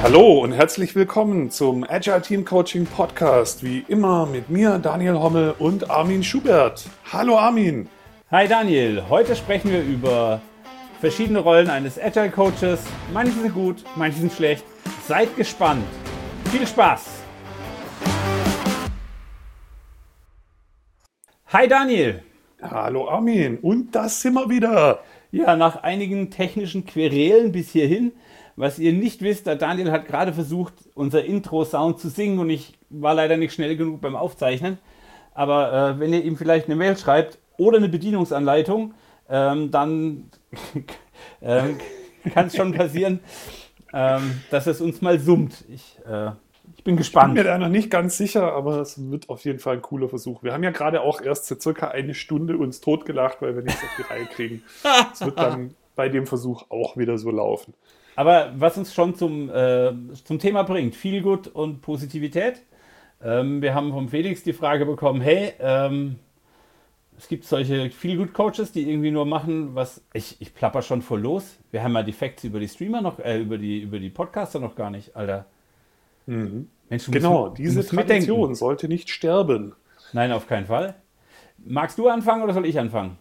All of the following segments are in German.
Hallo und herzlich willkommen zum Agile Team Coaching Podcast. Wie immer mit mir, Daniel Hommel und Armin Schubert. Hallo Armin. Hi Daniel, heute sprechen wir über verschiedene Rollen eines Agile Coaches. Manche sind gut, manche sind schlecht. Seid gespannt. Viel Spaß. Hi Daniel. Hallo Armin. Und das sind wir wieder. Ja, nach einigen technischen Querelen bis hierhin was ihr nicht wisst, der Daniel hat gerade versucht, unser Intro-Sound zu singen und ich war leider nicht schnell genug beim Aufzeichnen. Aber äh, wenn ihr ihm vielleicht eine Mail schreibt oder eine Bedienungsanleitung, ähm, dann äh, kann es schon passieren, ähm, dass es uns mal summt. Ich, äh, ich bin gespannt. Ich bin mir da noch nicht ganz sicher, aber es wird auf jeden Fall ein cooler Versuch. Wir haben ja gerade auch erst so circa eine Stunde uns totgelacht, weil wir nichts auf die Reihe kriegen. Es wird dann bei dem Versuch auch wieder so laufen. Aber was uns schon zum, äh, zum Thema bringt, viel Gut und Positivität. Ähm, wir haben vom Felix die Frage bekommen, hey, ähm, es gibt solche viel gut Coaches, die irgendwie nur machen, was ich, ich plapper schon voll los. Wir haben ja die Facts über die Streamer noch, äh, über die über die Podcaster noch gar nicht, Alter. Mhm. Mensch, genau, musst, diese Tradition mitdenken. sollte nicht sterben. Nein, auf keinen Fall. Magst du anfangen oder soll ich anfangen?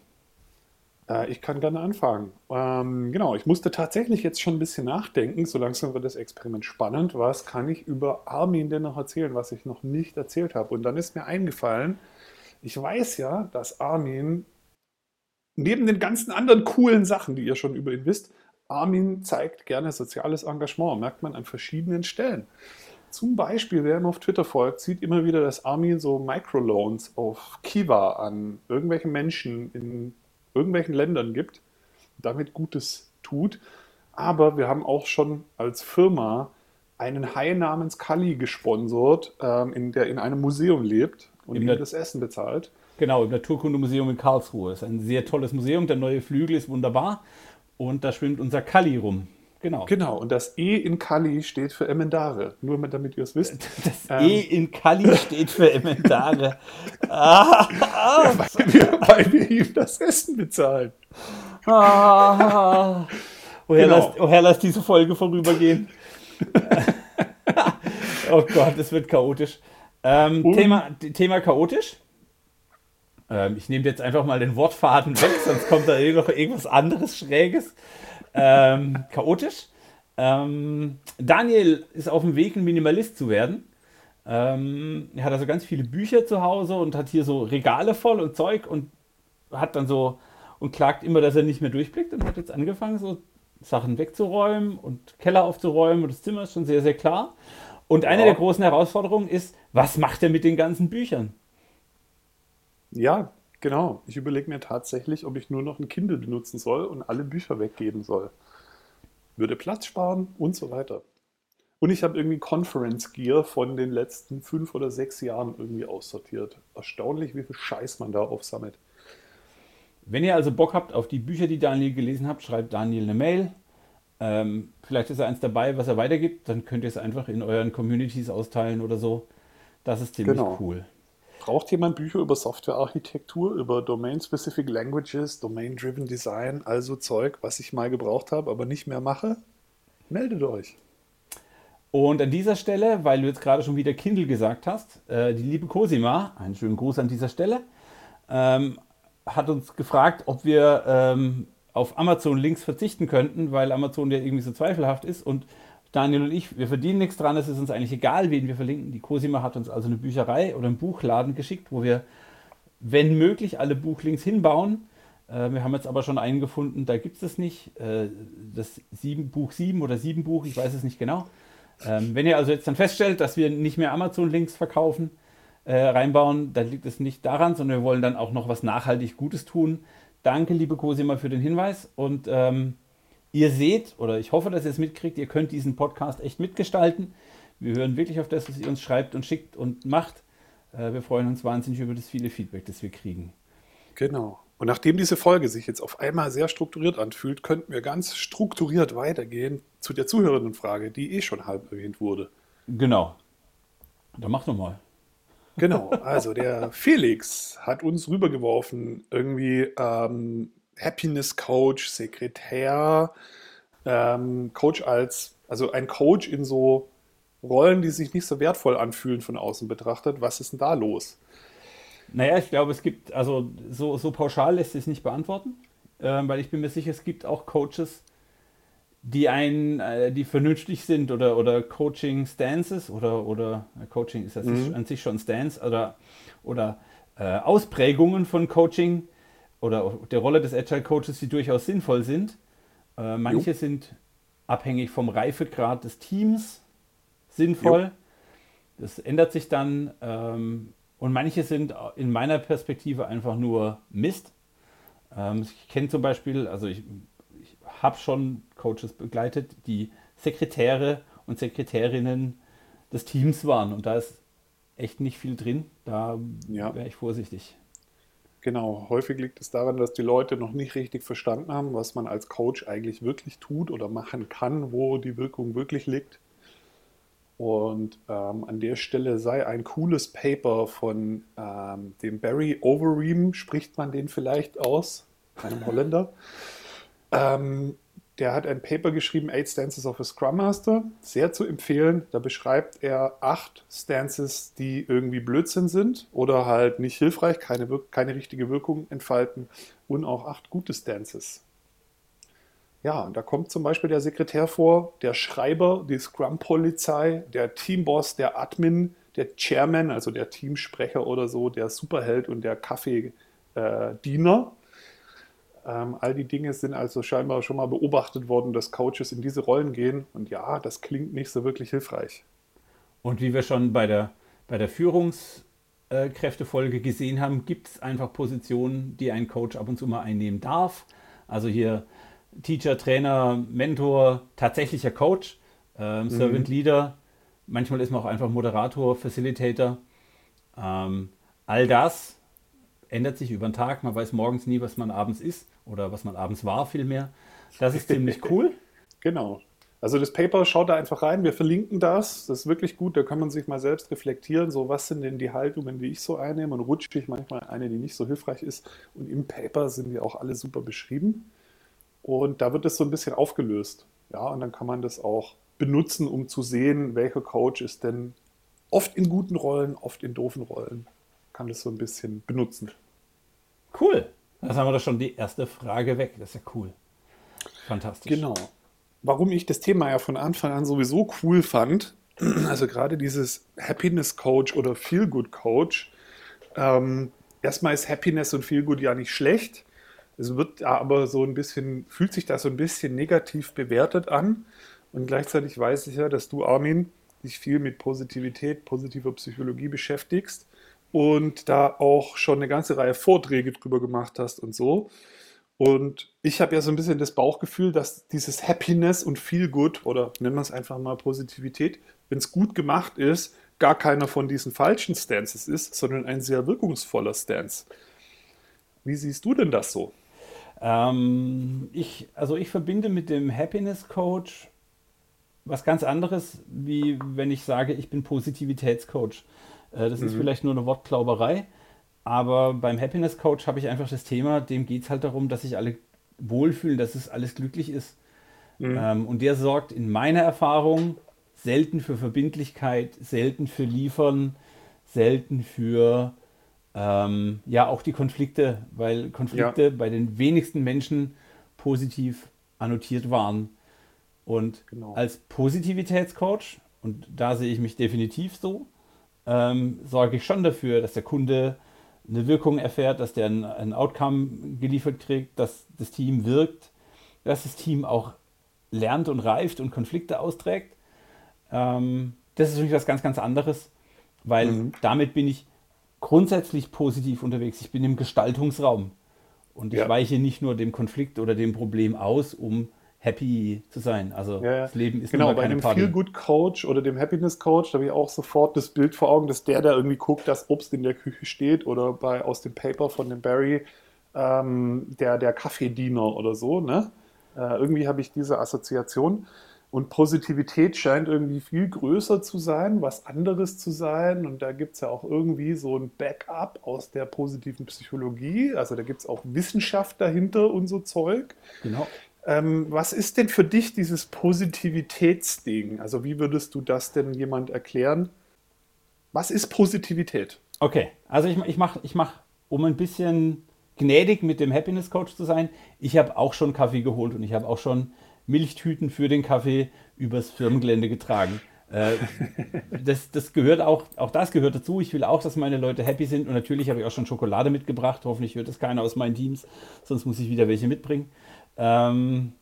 Äh, ich kann gerne anfangen. Ähm, genau, ich musste tatsächlich jetzt schon ein bisschen nachdenken. So langsam wird das Experiment spannend. Was kann ich über Armin denn noch erzählen, was ich noch nicht erzählt habe? Und dann ist mir eingefallen, ich weiß ja, dass Armin neben den ganzen anderen coolen Sachen, die ihr schon über ihn wisst, Armin zeigt gerne soziales Engagement, merkt man an verschiedenen Stellen. Zum Beispiel, wer ihm auf Twitter folgt, sieht immer wieder, dass Armin so Microloans auf Kiva an irgendwelche Menschen in irgendwelchen Ländern gibt, damit Gutes tut. Aber wir haben auch schon als Firma einen Hai namens Kali gesponsert, ähm, in der in einem Museum lebt und ihm das Essen bezahlt. Genau, im Naturkundemuseum in Karlsruhe. Das ist ein sehr tolles Museum. Der neue Flügel ist wunderbar. Und da schwimmt unser Kali rum. Genau. Genau, und das E in Kali steht für Emendare. Nur damit ihr es wisst. Das ähm, E in Kali steht für Emendare. ah, ah. Ja, weil, wir, weil, wir, ihm das Essen bezahlen. Ah, woher, genau. lasst, woher lasst diese Folge vorübergehen? oh Gott, es wird chaotisch. Ähm, Thema, Thema chaotisch. Ähm, ich nehme jetzt einfach mal den Wortfaden weg, sonst kommt da noch irgendwas anderes Schräges ähm, chaotisch. Ähm, Daniel ist auf dem Weg, ein Minimalist zu werden. Ähm, er hat also ganz viele Bücher zu Hause und hat hier so Regale voll und Zeug und hat dann so und klagt immer, dass er nicht mehr durchblickt und hat jetzt angefangen, so Sachen wegzuräumen und Keller aufzuräumen und das Zimmer ist schon sehr, sehr klar. Und eine ja. der großen Herausforderungen ist, was macht er mit den ganzen Büchern? Ja, Genau, ich überlege mir tatsächlich, ob ich nur noch ein Kindle benutzen soll und alle Bücher weggeben soll. Würde Platz sparen und so weiter. Und ich habe irgendwie Conference Gear von den letzten fünf oder sechs Jahren irgendwie aussortiert. Erstaunlich, wie viel Scheiß man da aufsammelt. Wenn ihr also Bock habt auf die Bücher, die Daniel gelesen habt, schreibt Daniel eine Mail. Ähm, vielleicht ist er eins dabei, was er weitergibt. Dann könnt ihr es einfach in euren Communities austeilen oder so. Das ist ziemlich genau. cool. Braucht jemand Bücher über Softwarearchitektur, über Domain-Specific Languages, Domain-Driven Design, also Zeug, was ich mal gebraucht habe, aber nicht mehr mache? Meldet euch. Und an dieser Stelle, weil du jetzt gerade schon wieder Kindle gesagt hast, äh, die liebe Cosima, einen schönen Gruß an dieser Stelle, ähm, hat uns gefragt, ob wir ähm, auf Amazon-Links verzichten könnten, weil Amazon ja irgendwie so zweifelhaft ist und Daniel und ich, wir verdienen nichts dran, es ist uns eigentlich egal, wen wir verlinken. Die Cosima hat uns also eine Bücherei oder einen Buchladen geschickt, wo wir, wenn möglich, alle Buchlinks hinbauen. Äh, wir haben jetzt aber schon einen gefunden, da gibt es es nicht. Äh, das sieben, Buch 7 oder 7 Buch, ich weiß es nicht genau. Ähm, wenn ihr also jetzt dann feststellt, dass wir nicht mehr Amazon-Links verkaufen, äh, reinbauen, dann liegt es nicht daran, sondern wir wollen dann auch noch was nachhaltig Gutes tun. Danke, liebe Cosima, für den Hinweis und ähm, Ihr seht, oder ich hoffe, dass ihr es mitkriegt, ihr könnt diesen Podcast echt mitgestalten. Wir hören wirklich auf das, was ihr uns schreibt und schickt und macht. Äh, wir freuen uns wahnsinnig über das viele Feedback, das wir kriegen. Genau. Und nachdem diese Folge sich jetzt auf einmal sehr strukturiert anfühlt, könnten wir ganz strukturiert weitergehen zu der Zuhörerinnenfrage, die eh schon halb erwähnt wurde. Genau. Dann mach doch mal. Genau, also der Felix hat uns rübergeworfen, irgendwie ähm, Happiness Coach, Sekretär, ähm, Coach als, also ein Coach in so Rollen, die sich nicht so wertvoll anfühlen von außen betrachtet. Was ist denn da los? Naja, ich glaube, es gibt, also so, so pauschal lässt sich nicht beantworten, äh, weil ich bin mir sicher, es gibt auch Coaches, die einen, äh, die vernünftig sind oder, oder Coaching-Stances oder, oder äh, Coaching ist das mhm. an sich schon Stance oder, oder äh, Ausprägungen von Coaching oder der Rolle des Agile Coaches, die durchaus sinnvoll sind. Äh, manche jo. sind abhängig vom Reifegrad des Teams sinnvoll. Jo. Das ändert sich dann. Ähm, und manche sind in meiner Perspektive einfach nur Mist. Ähm, ich kenne zum Beispiel, also ich, ich habe schon Coaches begleitet, die Sekretäre und Sekretärinnen des Teams waren. Und da ist echt nicht viel drin. Da ja. wäre ich vorsichtig. Genau, häufig liegt es daran, dass die Leute noch nicht richtig verstanden haben, was man als Coach eigentlich wirklich tut oder machen kann, wo die Wirkung wirklich liegt. Und ähm, an der Stelle sei ein cooles Paper von ähm, dem Barry Overeem, spricht man den vielleicht aus, einem Holländer. Ähm, der hat ein Paper geschrieben, Eight Stances of a Scrum Master, sehr zu empfehlen. Da beschreibt er acht Stances, die irgendwie Blödsinn sind oder halt nicht hilfreich, keine, keine richtige Wirkung entfalten und auch acht gute Stances. Ja, und da kommt zum Beispiel der Sekretär vor, der Schreiber, die Scrum-Polizei, der Teamboss, der Admin, der Chairman, also der Teamsprecher oder so, der Superheld und der Kaffeediener. Ähm, all die Dinge sind also scheinbar schon mal beobachtet worden, dass Coaches in diese Rollen gehen. Und ja, das klingt nicht so wirklich hilfreich. Und wie wir schon bei der, bei der Führungskräftefolge gesehen haben, gibt es einfach Positionen, die ein Coach ab und zu mal einnehmen darf. Also hier Teacher, Trainer, Mentor, tatsächlicher Coach, ähm, mhm. Servant Leader. Manchmal ist man auch einfach Moderator, Facilitator. Ähm, all das ändert sich über den Tag. Man weiß morgens nie, was man abends ist oder was man abends war, vielmehr. Das ist ziemlich cool. Genau. Also das Paper, schaut da einfach rein, wir verlinken das. Das ist wirklich gut, da kann man sich mal selbst reflektieren, so was sind denn die Haltungen, die ich so einnehme und rutsche ich manchmal eine, die nicht so hilfreich ist. Und im Paper sind die auch alle super beschrieben. Und da wird es so ein bisschen aufgelöst. Ja, und dann kann man das auch benutzen, um zu sehen, welcher Coach ist denn oft in guten Rollen, oft in doofen Rollen. Kann das so ein bisschen benutzen. Cool. Das haben wir doch schon die erste Frage weg. Das ist ja cool. Fantastisch. Genau. Warum ich das Thema ja von Anfang an sowieso cool fand, also gerade dieses Happiness Coach oder Feel Good Coach, ähm, erstmal ist Happiness und Feel Good ja nicht schlecht. Es wird aber so ein bisschen, fühlt sich das so ein bisschen negativ bewertet an. Und gleichzeitig weiß ich ja, dass du, Armin, dich viel mit Positivität, positiver Psychologie beschäftigst und da auch schon eine ganze Reihe Vorträge drüber gemacht hast und so. Und ich habe ja so ein bisschen das Bauchgefühl, dass dieses Happiness und Feel Good oder nennen wir es einfach mal Positivität, wenn es gut gemacht ist, gar keiner von diesen falschen Stances ist, sondern ein sehr wirkungsvoller Stance. Wie siehst du denn das so? Ähm, ich, also ich verbinde mit dem Happiness Coach was ganz anderes, wie wenn ich sage, ich bin Positivitätscoach. Äh, das mhm. ist vielleicht nur eine Wortklauberei, aber beim Happiness Coach habe ich einfach das Thema, dem geht es halt darum, dass sich alle wohlfühlen, dass es alles glücklich ist. Mhm. Ähm, und der sorgt in meiner Erfahrung selten für Verbindlichkeit, selten für Liefern, selten für ähm, ja, auch die Konflikte, weil Konflikte ja. bei den wenigsten Menschen positiv annotiert waren. Und genau. als Positivitätscoach, und da sehe ich mich definitiv so, ähm, sorge ich schon dafür, dass der Kunde eine Wirkung erfährt, dass der ein, ein Outcome geliefert kriegt, dass das Team wirkt, dass das Team auch lernt und reift und Konflikte austrägt. Ähm, das ist natürlich was ganz, ganz anderes, weil mhm. damit bin ich grundsätzlich positiv unterwegs. Ich bin im Gestaltungsraum und ich ja. weiche nicht nur dem Konflikt oder dem Problem aus, um happy zu sein. Also ja, das Leben ist genau bei einem Feel Good Coach oder dem Happiness Coach, da habe ich auch sofort das Bild vor Augen, dass der da irgendwie guckt, dass Obst in der Küche steht oder bei aus dem Paper von dem Barry ähm, der der Kaffeediener oder so. Ne? Äh, irgendwie habe ich diese Assoziation. Und Positivität scheint irgendwie viel größer zu sein, was anderes zu sein. Und da gibt es ja auch irgendwie so ein Backup aus der positiven Psychologie. Also da gibt es auch Wissenschaft dahinter und so Zeug. Genau. Ähm, was ist denn für dich dieses Positivitätsding? Also wie würdest du das denn jemand erklären? Was ist Positivität? Okay, also ich, ich mache, ich mach, um ein bisschen gnädig mit dem Happiness Coach zu sein, ich habe auch schon Kaffee geholt und ich habe auch schon Milchtüten für den Kaffee übers Firmengelände getragen. Äh, das, das gehört auch, auch das gehört dazu. Ich will auch, dass meine Leute happy sind und natürlich habe ich auch schon Schokolade mitgebracht. Hoffentlich hört das keiner aus meinen Teams, sonst muss ich wieder welche mitbringen. Ähm,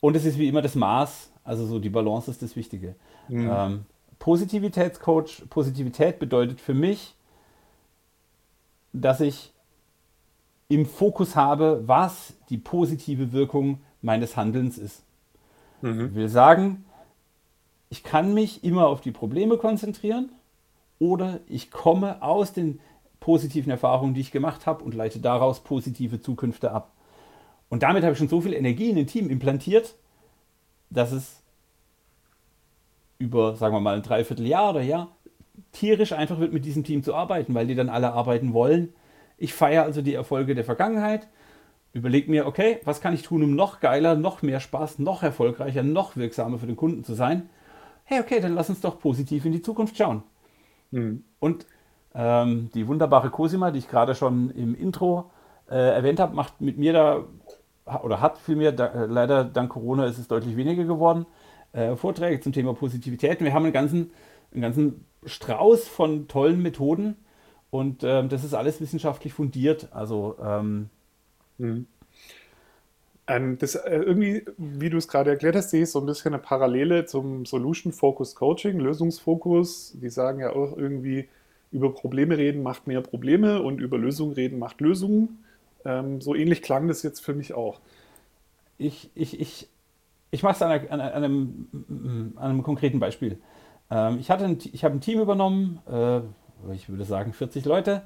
und es ist wie immer das Maß, also so die Balance ist das Wichtige. Mhm. Ähm, Positivitätscoach, Positivität bedeutet für mich, dass ich im Fokus habe, was die positive Wirkung meines Handelns ist. Mhm. Ich will sagen, ich kann mich immer auf die Probleme konzentrieren oder ich komme aus den positiven Erfahrungen, die ich gemacht habe und leite daraus positive Zukünfte ab. Und damit habe ich schon so viel Energie in den Team implantiert, dass es über, sagen wir mal, ein Dreivierteljahr oder Jahr tierisch einfach wird, mit diesem Team zu arbeiten, weil die dann alle arbeiten wollen. Ich feiere also die Erfolge der Vergangenheit, überlege mir, okay, was kann ich tun, um noch geiler, noch mehr Spaß, noch erfolgreicher, noch wirksamer für den Kunden zu sein hey, okay, dann lass uns doch positiv in die Zukunft schauen. Mhm. Und ähm, die wunderbare Cosima, die ich gerade schon im Intro äh, erwähnt habe, macht mit mir da, oder hat vielmehr, da, äh, leider dank Corona ist es deutlich weniger geworden, äh, Vorträge zum Thema Positivität. Wir haben einen ganzen, einen ganzen Strauß von tollen Methoden und ähm, das ist alles wissenschaftlich fundiert. Also ähm, mhm. Ähm, das äh, irgendwie, wie du es gerade erklärt hast, sehe ich so ein bisschen eine Parallele zum Solution Focus Coaching, Lösungsfokus. Die sagen ja auch irgendwie, über Probleme reden macht mehr Probleme und über Lösungen reden macht Lösungen. Ähm, so ähnlich klang das jetzt für mich auch. Ich, ich, ich, ich mache es an, an, an, einem, an einem konkreten Beispiel. Ähm, ich, hatte ein, ich habe ein Team übernommen, äh, ich würde sagen 40 Leute.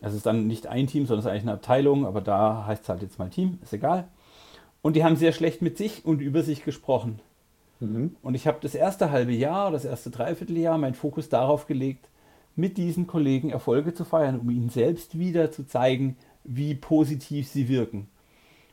Es ist dann nicht ein Team, sondern es ist eigentlich eine Abteilung, aber da heißt es halt jetzt mal Team, ist egal. Und die haben sehr schlecht mit sich und über sich gesprochen. Mhm. Und ich habe das erste halbe Jahr, das erste Dreivierteljahr meinen Fokus darauf gelegt, mit diesen Kollegen Erfolge zu feiern, um ihnen selbst wieder zu zeigen, wie positiv sie wirken.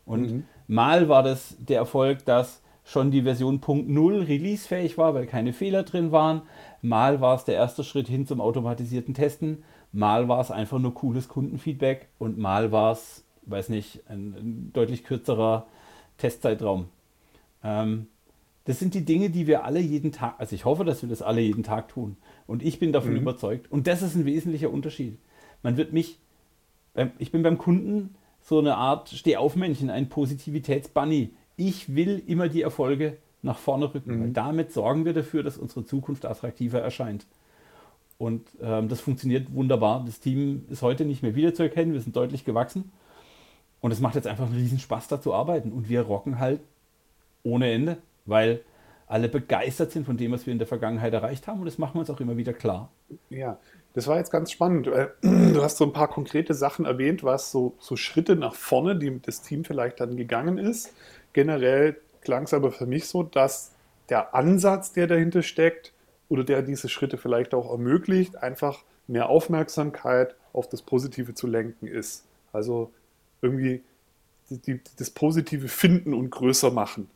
Und mhm. mal war das der Erfolg, dass schon die Version Punkt 0 releasefähig war, weil keine Fehler drin waren. Mal war es der erste Schritt hin zum automatisierten Testen. Mal war es einfach nur cooles Kundenfeedback und mal war es, weiß nicht, ein, ein deutlich kürzerer Testzeitraum. Ähm, das sind die Dinge, die wir alle jeden Tag, also ich hoffe, dass wir das alle jeden Tag tun. Und ich bin davon mhm. überzeugt. Und das ist ein wesentlicher Unterschied. Man wird mich, ich bin beim Kunden so eine Art Stehaufmännchen, ein Positivitätsbunny. Ich will immer die Erfolge nach vorne rücken. Mhm. Weil damit sorgen wir dafür, dass unsere Zukunft attraktiver erscheint. Und ähm, das funktioniert wunderbar. Das Team ist heute nicht mehr wiederzuerkennen. Wir sind deutlich gewachsen. Und es macht jetzt einfach einen riesen Spaß, da zu arbeiten. Und wir rocken halt ohne Ende, weil alle begeistert sind von dem, was wir in der Vergangenheit erreicht haben. Und das machen wir uns auch immer wieder klar. Ja, das war jetzt ganz spannend. Du hast so ein paar konkrete Sachen erwähnt, was so, so Schritte nach vorne, die das Team vielleicht dann gegangen ist. Generell klang es aber für mich so, dass der Ansatz, der dahinter steckt oder der diese Schritte vielleicht auch ermöglicht, einfach mehr Aufmerksamkeit auf das Positive zu lenken ist. Also irgendwie die, das Positive finden und größer machen.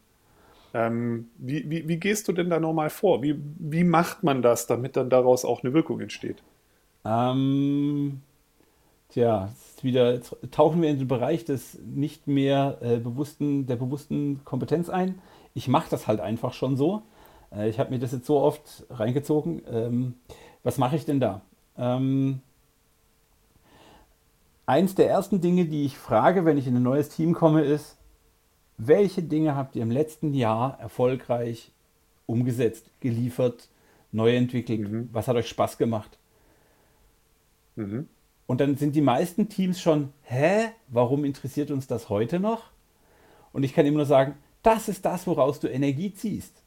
Ähm, wie, wie, wie, gehst du denn da nochmal vor? Wie, wie macht man das, damit dann daraus auch eine Wirkung entsteht? Ähm, tja, wieder, jetzt tauchen wir in den Bereich des nicht mehr äh, bewussten, der bewussten Kompetenz ein. Ich mache das halt einfach schon so. Äh, ich habe mir das jetzt so oft reingezogen. Ähm, was mache ich denn da? Ähm, eins der ersten Dinge, die ich frage, wenn ich in ein neues Team komme, ist, welche Dinge habt ihr im letzten Jahr erfolgreich umgesetzt, geliefert, neu entwickelt? Mhm. Was hat euch Spaß gemacht? Mhm. Und dann sind die meisten Teams schon, hä, warum interessiert uns das heute noch? Und ich kann immer nur sagen, das ist das, woraus du Energie ziehst.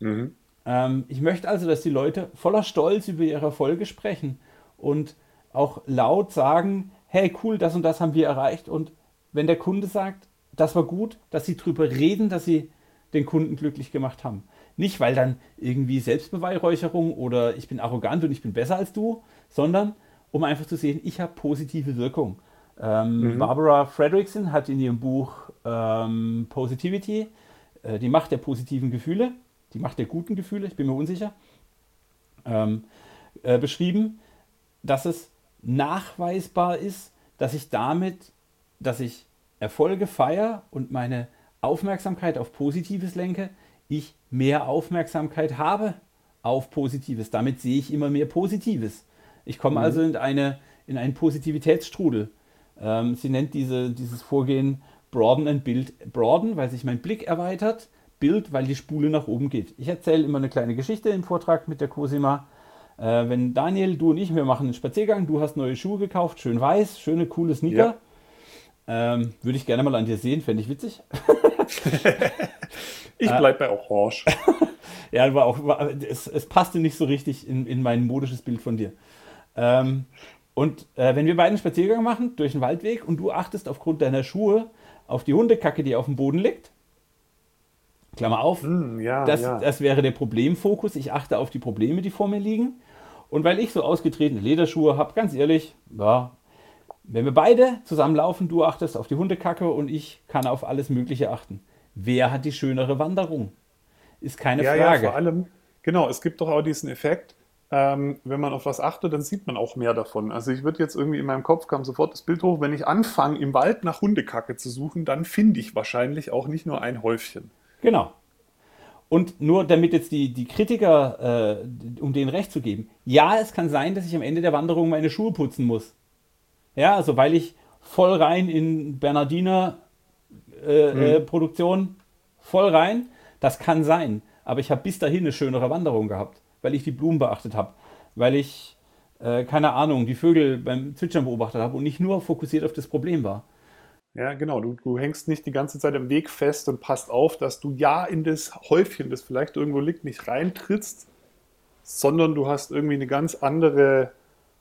Mhm. Ähm, ich möchte also, dass die Leute voller Stolz über ihre Erfolge sprechen und auch laut sagen, hey, cool, das und das haben wir erreicht. Und wenn der Kunde sagt, das war gut, dass sie drüber reden, dass sie den Kunden glücklich gemacht haben. Nicht, weil dann irgendwie Selbstbeweihräucherung oder ich bin arrogant und ich bin besser als du, sondern um einfach zu sehen, ich habe positive Wirkung. Ähm, mhm. Barbara Fredrickson hat in ihrem Buch ähm, Positivity, äh, die Macht der positiven Gefühle, die Macht der guten Gefühle, ich bin mir unsicher, ähm, äh, beschrieben, dass es nachweisbar ist, dass ich damit, dass ich Erfolge feiere und meine Aufmerksamkeit auf Positives lenke, ich mehr Aufmerksamkeit habe auf Positives. Damit sehe ich immer mehr Positives. Ich komme mhm. also in, eine, in einen Positivitätsstrudel. Ähm, sie nennt diese, dieses Vorgehen Broaden and Build. Broaden, weil sich mein Blick erweitert. Build, weil die Spule nach oben geht. Ich erzähle immer eine kleine Geschichte im Vortrag mit der Cosima. Äh, wenn Daniel, du und ich, wir machen einen Spaziergang, du hast neue Schuhe gekauft, schön weiß, schöne, coole Sneaker. Ja. Ähm, Würde ich gerne mal an dir sehen, fände ich witzig. ich bleibe bei Orange. ja, war auch, war, es, es, passte nicht so richtig in, in mein modisches Bild von dir. Ähm, und äh, wenn wir beiden einen Spaziergang machen durch den Waldweg und du achtest aufgrund deiner Schuhe auf die Hundekacke, die auf dem Boden liegt, Klammer auf, mm, ja, das, ja. das wäre der Problemfokus. Ich achte auf die Probleme, die vor mir liegen. Und weil ich so ausgetretene Lederschuhe habe, ganz ehrlich, ja, wenn wir beide zusammenlaufen, du achtest auf die Hundekacke und ich kann auf alles Mögliche achten. Wer hat die schönere Wanderung? Ist keine ja, Frage. Ja, vor allem, genau, es gibt doch auch diesen Effekt, ähm, wenn man auf was achtet, dann sieht man auch mehr davon. Also ich würde jetzt irgendwie in meinem Kopf kam sofort das Bild hoch, wenn ich anfange, im Wald nach Hundekacke zu suchen, dann finde ich wahrscheinlich auch nicht nur ein Häufchen. Genau. Und nur damit jetzt die, die Kritiker, äh, um denen recht zu geben, ja, es kann sein, dass ich am Ende der Wanderung meine Schuhe putzen muss. Ja, also weil ich voll rein in Bernardiner äh, mhm. äh, Produktion, voll rein, das kann sein. Aber ich habe bis dahin eine schönere Wanderung gehabt, weil ich die Blumen beachtet habe, weil ich, äh, keine Ahnung, die Vögel beim Zwitschern beobachtet habe und nicht nur fokussiert auf das Problem war. Ja, genau. Du, du hängst nicht die ganze Zeit im Weg fest und passt auf, dass du ja in das Häufchen, das vielleicht irgendwo liegt, nicht reintrittst, sondern du hast irgendwie eine ganz andere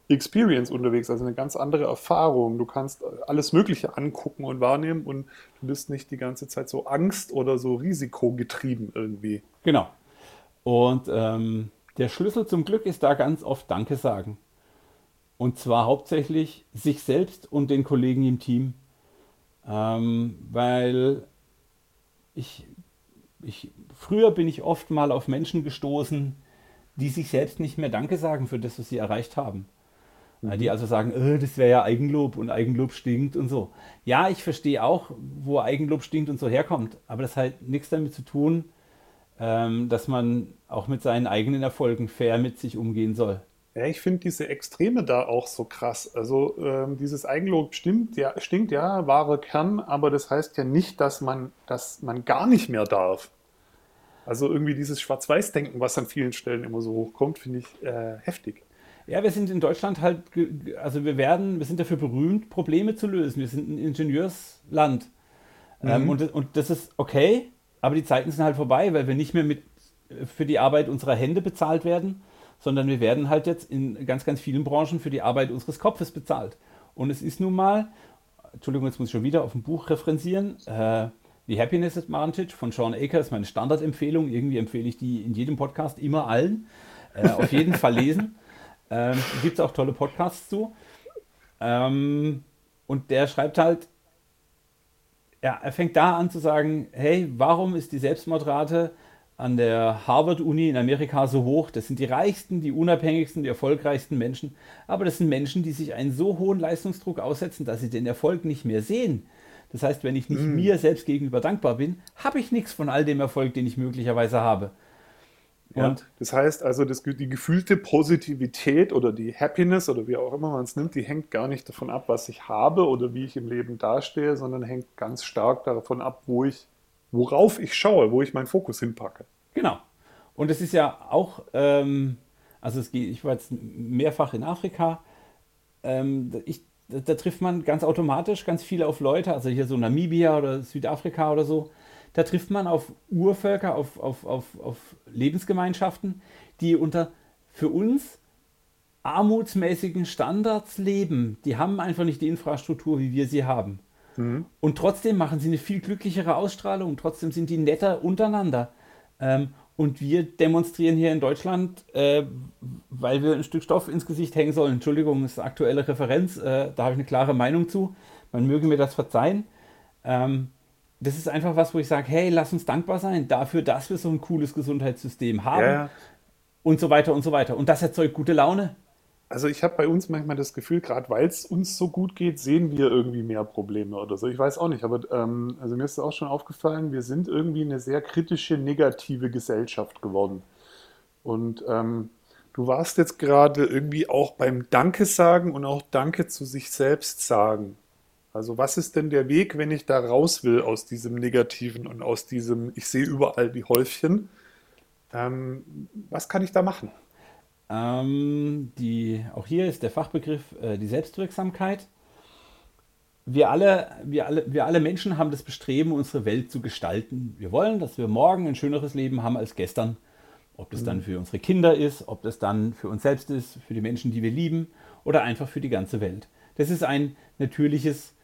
Experience unterwegs, also eine ganz andere Erfahrung. Du kannst alles Mögliche angucken und wahrnehmen und du bist nicht die ganze Zeit so Angst oder so risikogetrieben irgendwie. Genau. Und ähm, der Schlüssel zum Glück ist da ganz oft Danke sagen. Und zwar hauptsächlich sich selbst und den Kollegen im Team. Ähm, weil ich, ich, früher bin ich oft mal auf Menschen gestoßen, die sich selbst nicht mehr Danke sagen für das, was sie erreicht haben. Mhm. Die also sagen, äh, das wäre ja Eigenlob und Eigenlob stinkt und so. Ja, ich verstehe auch, wo Eigenlob stinkt und so herkommt, aber das hat nichts damit zu tun, ähm, dass man auch mit seinen eigenen Erfolgen fair mit sich umgehen soll. Ja, ich finde diese Extreme da auch so krass. Also ähm, dieses Eigenlob stimmt, ja, stinkt ja, wahrer Kern, aber das heißt ja nicht, dass man, dass man gar nicht mehr darf. Also irgendwie dieses Schwarz-Weiß-Denken, was an vielen Stellen immer so hochkommt, finde ich äh, heftig. Ja, wir sind in Deutschland halt, also wir werden, wir sind dafür berühmt, Probleme zu lösen. Wir sind ein Ingenieursland. Ähm, mhm. Ähm, und, und das ist okay, aber die Zeiten sind halt vorbei, weil wir nicht mehr mit für die Arbeit unserer Hände bezahlt werden, sondern wir werden halt jetzt in ganz, ganz vielen Branchen für die Arbeit unseres Kopfes bezahlt. Und es ist nun mal, Entschuldigung, jetzt muss ich schon wieder auf ein Buch referenzieren, äh, The Happiness Advantage von Sean Aker ist meine Standardempfehlung. Irgendwie empfehle ich die in jedem Podcast immer allen. Äh, auf jeden Fall lesen. Ähm, Gibt es auch tolle Podcasts zu. Ähm, und der schreibt halt, ja, er fängt da an zu sagen, hey, warum ist die Selbstmordrate an der Harvard-Uni in Amerika so hoch. Das sind die reichsten, die unabhängigsten, die erfolgreichsten Menschen. Aber das sind Menschen, die sich einen so hohen Leistungsdruck aussetzen, dass sie den Erfolg nicht mehr sehen. Das heißt, wenn ich nicht mm. mir selbst gegenüber dankbar bin, habe ich nichts von all dem Erfolg, den ich möglicherweise habe. Ja, Und das heißt also, das, die gefühlte Positivität oder die Happiness oder wie auch immer man es nimmt, die hängt gar nicht davon ab, was ich habe oder wie ich im Leben dastehe, sondern hängt ganz stark davon ab, wo ich worauf ich schaue, wo ich meinen Fokus hinpacke. Genau. Und es ist ja auch, ähm, also es geht, ich war jetzt mehrfach in Afrika, ähm, ich, da, da, trifft man ganz automatisch ganz viele auf Leute, also hier so Namibia oder Südafrika oder so, da trifft man auf Urvölker, auf, auf, auf, auf Lebensgemeinschaften, die unter für uns armutsmäßigen Standards leben. Die haben einfach nicht die Infrastruktur, wie wir sie haben. Mhm. Und trotzdem machen sie eine viel glücklichere Ausstrahlung, trotzdem sind die netter untereinander. Ähm, Und wir demonstrieren hier in Deutschland, äh, weil wir ein Stück Stoff ins Gesicht hängen sollen. Entschuldigung, das ist aktuelle Referenz, äh, da habe ich eine klare Meinung zu. Man möge mir das verzeihen. Ähm, das ist einfach was, wo ich sage, hey, lass uns dankbar sein dafür, dass wir so ein cooles Gesundheitssystem haben. Ja. Und so weiter und so weiter. Und das erzeugt gute Laune. Also ich habe bei uns manchmal das Gefühl, gerade weil es uns so gut geht, sehen wir irgendwie mehr Probleme oder so. Ich weiß auch nicht, aber ähm, also mir ist auch schon aufgefallen, wir sind irgendwie eine sehr kritische, negative Gesellschaft geworden. Und ähm, du warst jetzt gerade irgendwie auch beim Danke sagen und auch Danke zu sich selbst sagen. Also was ist denn der Weg, wenn ich da raus will aus diesem Negativen und aus diesem, ich sehe überall die Häufchen? Ähm, was kann ich da machen? Ähm, die, auch hier ist der Fachbegriff äh, die Selbstwirksamkeit. Wir alle, wir, alle, wir alle Menschen haben das Bestreben, unsere Welt zu gestalten. Wir wollen, dass wir morgen ein schöneres Leben haben als gestern. Ob das dann mhm. für unsere Kinder ist, ob das dann für uns selbst ist, für die Menschen, die wir lieben oder einfach für die ganze Welt. Das ist ein natürliches,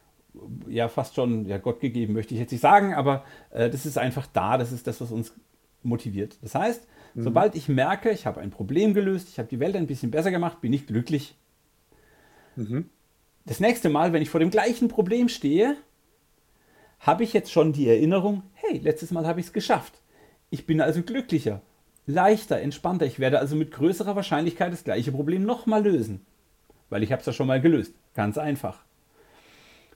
ja fast schon ja, Gott gegeben, möchte ich jetzt nicht sagen, aber äh, das ist einfach da, das ist das, was uns motiviert. Das heißt, Mhm. Sobald ich merke, ich habe ein Problem gelöst, ich habe die Welt ein bisschen besser gemacht, bin ich glücklich. Mhm. Das nächste Mal, wenn ich vor dem gleichen Problem stehe, habe ich jetzt schon die Erinnerung, hey, letztes Mal habe ich es geschafft. Ich bin also glücklicher, leichter, entspannter. Ich werde also mit größerer Wahrscheinlichkeit das gleiche Problem nochmal lösen. Weil ich habe es ja schon mal gelöst. Ganz einfach.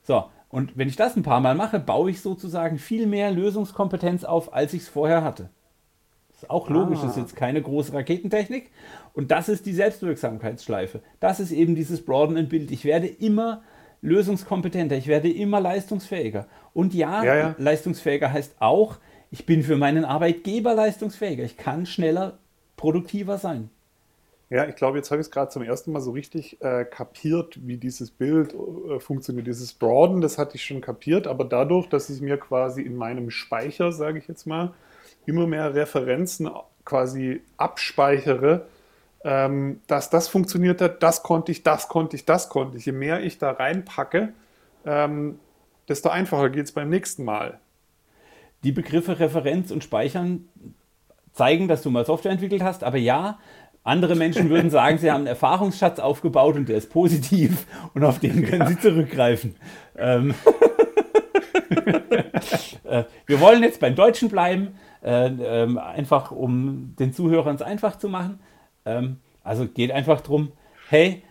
So, und wenn ich das ein paar Mal mache, baue ich sozusagen viel mehr Lösungskompetenz auf, als ich es vorher hatte. Ist auch logisch, ah. das ist jetzt keine große Raketentechnik. Und das ist die Selbstwirksamkeitsschleife. Das ist eben dieses Broaden and Bild. Ich werde immer lösungskompetenter, ich werde immer leistungsfähiger. Und ja, ja, ja, leistungsfähiger heißt auch, ich bin für meinen Arbeitgeber leistungsfähiger. Ich kann schneller, produktiver sein. Ja, ich glaube, jetzt habe ich es gerade zum ersten Mal so richtig äh, kapiert, wie dieses Bild äh, funktioniert. Dieses Broaden, das hatte ich schon kapiert, aber dadurch, dass ich mir quasi in meinem Speicher, sage ich jetzt mal, immer mehr Referenzen quasi abspeichere, ähm, dass das funktioniert hat, das konnte ich, das konnte ich, das konnte ich. Je mehr ich da reinpacke, ähm, desto einfacher geht es beim nächsten Mal. Die Begriffe Referenz und Speichern zeigen, dass du mal Software entwickelt hast, aber ja, andere Menschen würden sagen, sie haben einen Erfahrungsschatz aufgebaut und der ist positiv und auf den können sie zurückgreifen. Ähm äh, wir wollen jetzt beim Deutschen bleiben. Äh, ähm, einfach um den Zuhörern es einfach zu machen. Ähm, also geht einfach darum, hey,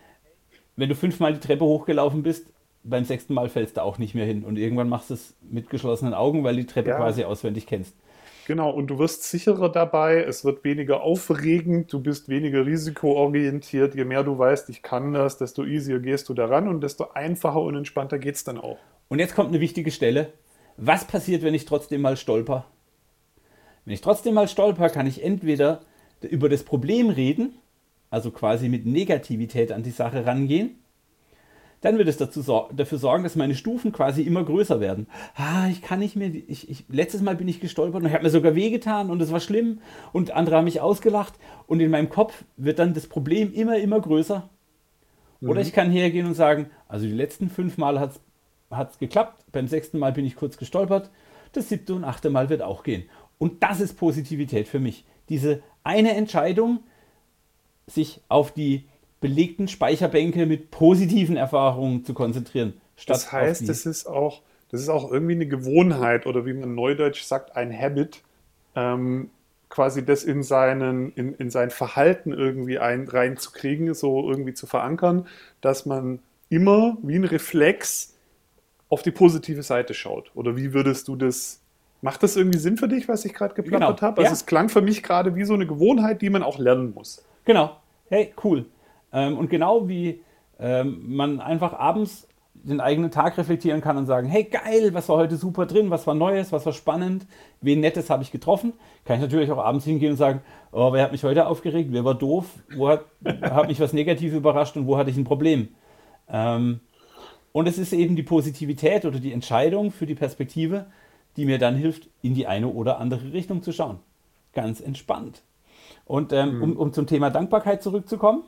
wenn du fünfmal die Treppe hochgelaufen bist, beim sechsten Mal fällst du auch nicht mehr hin. Und irgendwann machst du es mit geschlossenen Augen, weil du die Treppe ja. quasi auswendig kennst. Genau, und du wirst sicherer dabei, es wird weniger aufregend, du bist weniger risikoorientiert. Je mehr du weißt, ich kann das, desto easier gehst du daran und desto einfacher und entspannter geht es dann auch. Und jetzt kommt eine wichtige Stelle. Was passiert, wenn ich trotzdem mal stolper? Wenn ich trotzdem mal stolper, kann ich entweder über das Problem reden, also quasi mit Negativität an die Sache rangehen. Dann wird es dazu, dafür sorgen, dass meine Stufen quasi immer größer werden. Ah, ich kann nicht mehr. Ich, ich, letztes Mal bin ich gestolpert und ich habe mir sogar wehgetan und es war schlimm und andere haben mich ausgelacht und in meinem Kopf wird dann das Problem immer, immer größer. Mhm. Oder ich kann hergehen und sagen, also die letzten fünf Mal hat es geklappt, beim sechsten Mal bin ich kurz gestolpert, das siebte und achte Mal wird auch gehen. Und das ist Positivität für mich. Diese eine Entscheidung, sich auf die belegten Speicherbänke mit positiven Erfahrungen zu konzentrieren. das heißt, das ist, auch, das ist auch irgendwie eine Gewohnheit oder wie man neudeutsch sagt, ein Habit, ähm, quasi das in, seinen, in, in sein Verhalten irgendwie ein, reinzukriegen, so irgendwie zu verankern, dass man immer wie ein Reflex auf die positive Seite schaut. Oder wie würdest du das Macht das irgendwie Sinn für dich, was ich gerade geplappert genau. habe? Also ja. es klang für mich gerade wie so eine Gewohnheit, die man auch lernen muss. Genau. Hey, cool. Ähm, und genau wie ähm, man einfach abends den eigenen Tag reflektieren kann und sagen, hey geil, was war heute super drin, was war Neues, was war spannend, wen Nettes habe ich getroffen, kann ich natürlich auch abends hingehen und sagen, oh, wer hat mich heute aufgeregt, wer war doof, wo hat, hat mich was Negatives überrascht und wo hatte ich ein Problem. Ähm, und es ist eben die Positivität oder die Entscheidung für die Perspektive, die mir dann hilft, in die eine oder andere Richtung zu schauen. Ganz entspannt. Und ähm, mhm. um, um zum Thema Dankbarkeit zurückzukommen,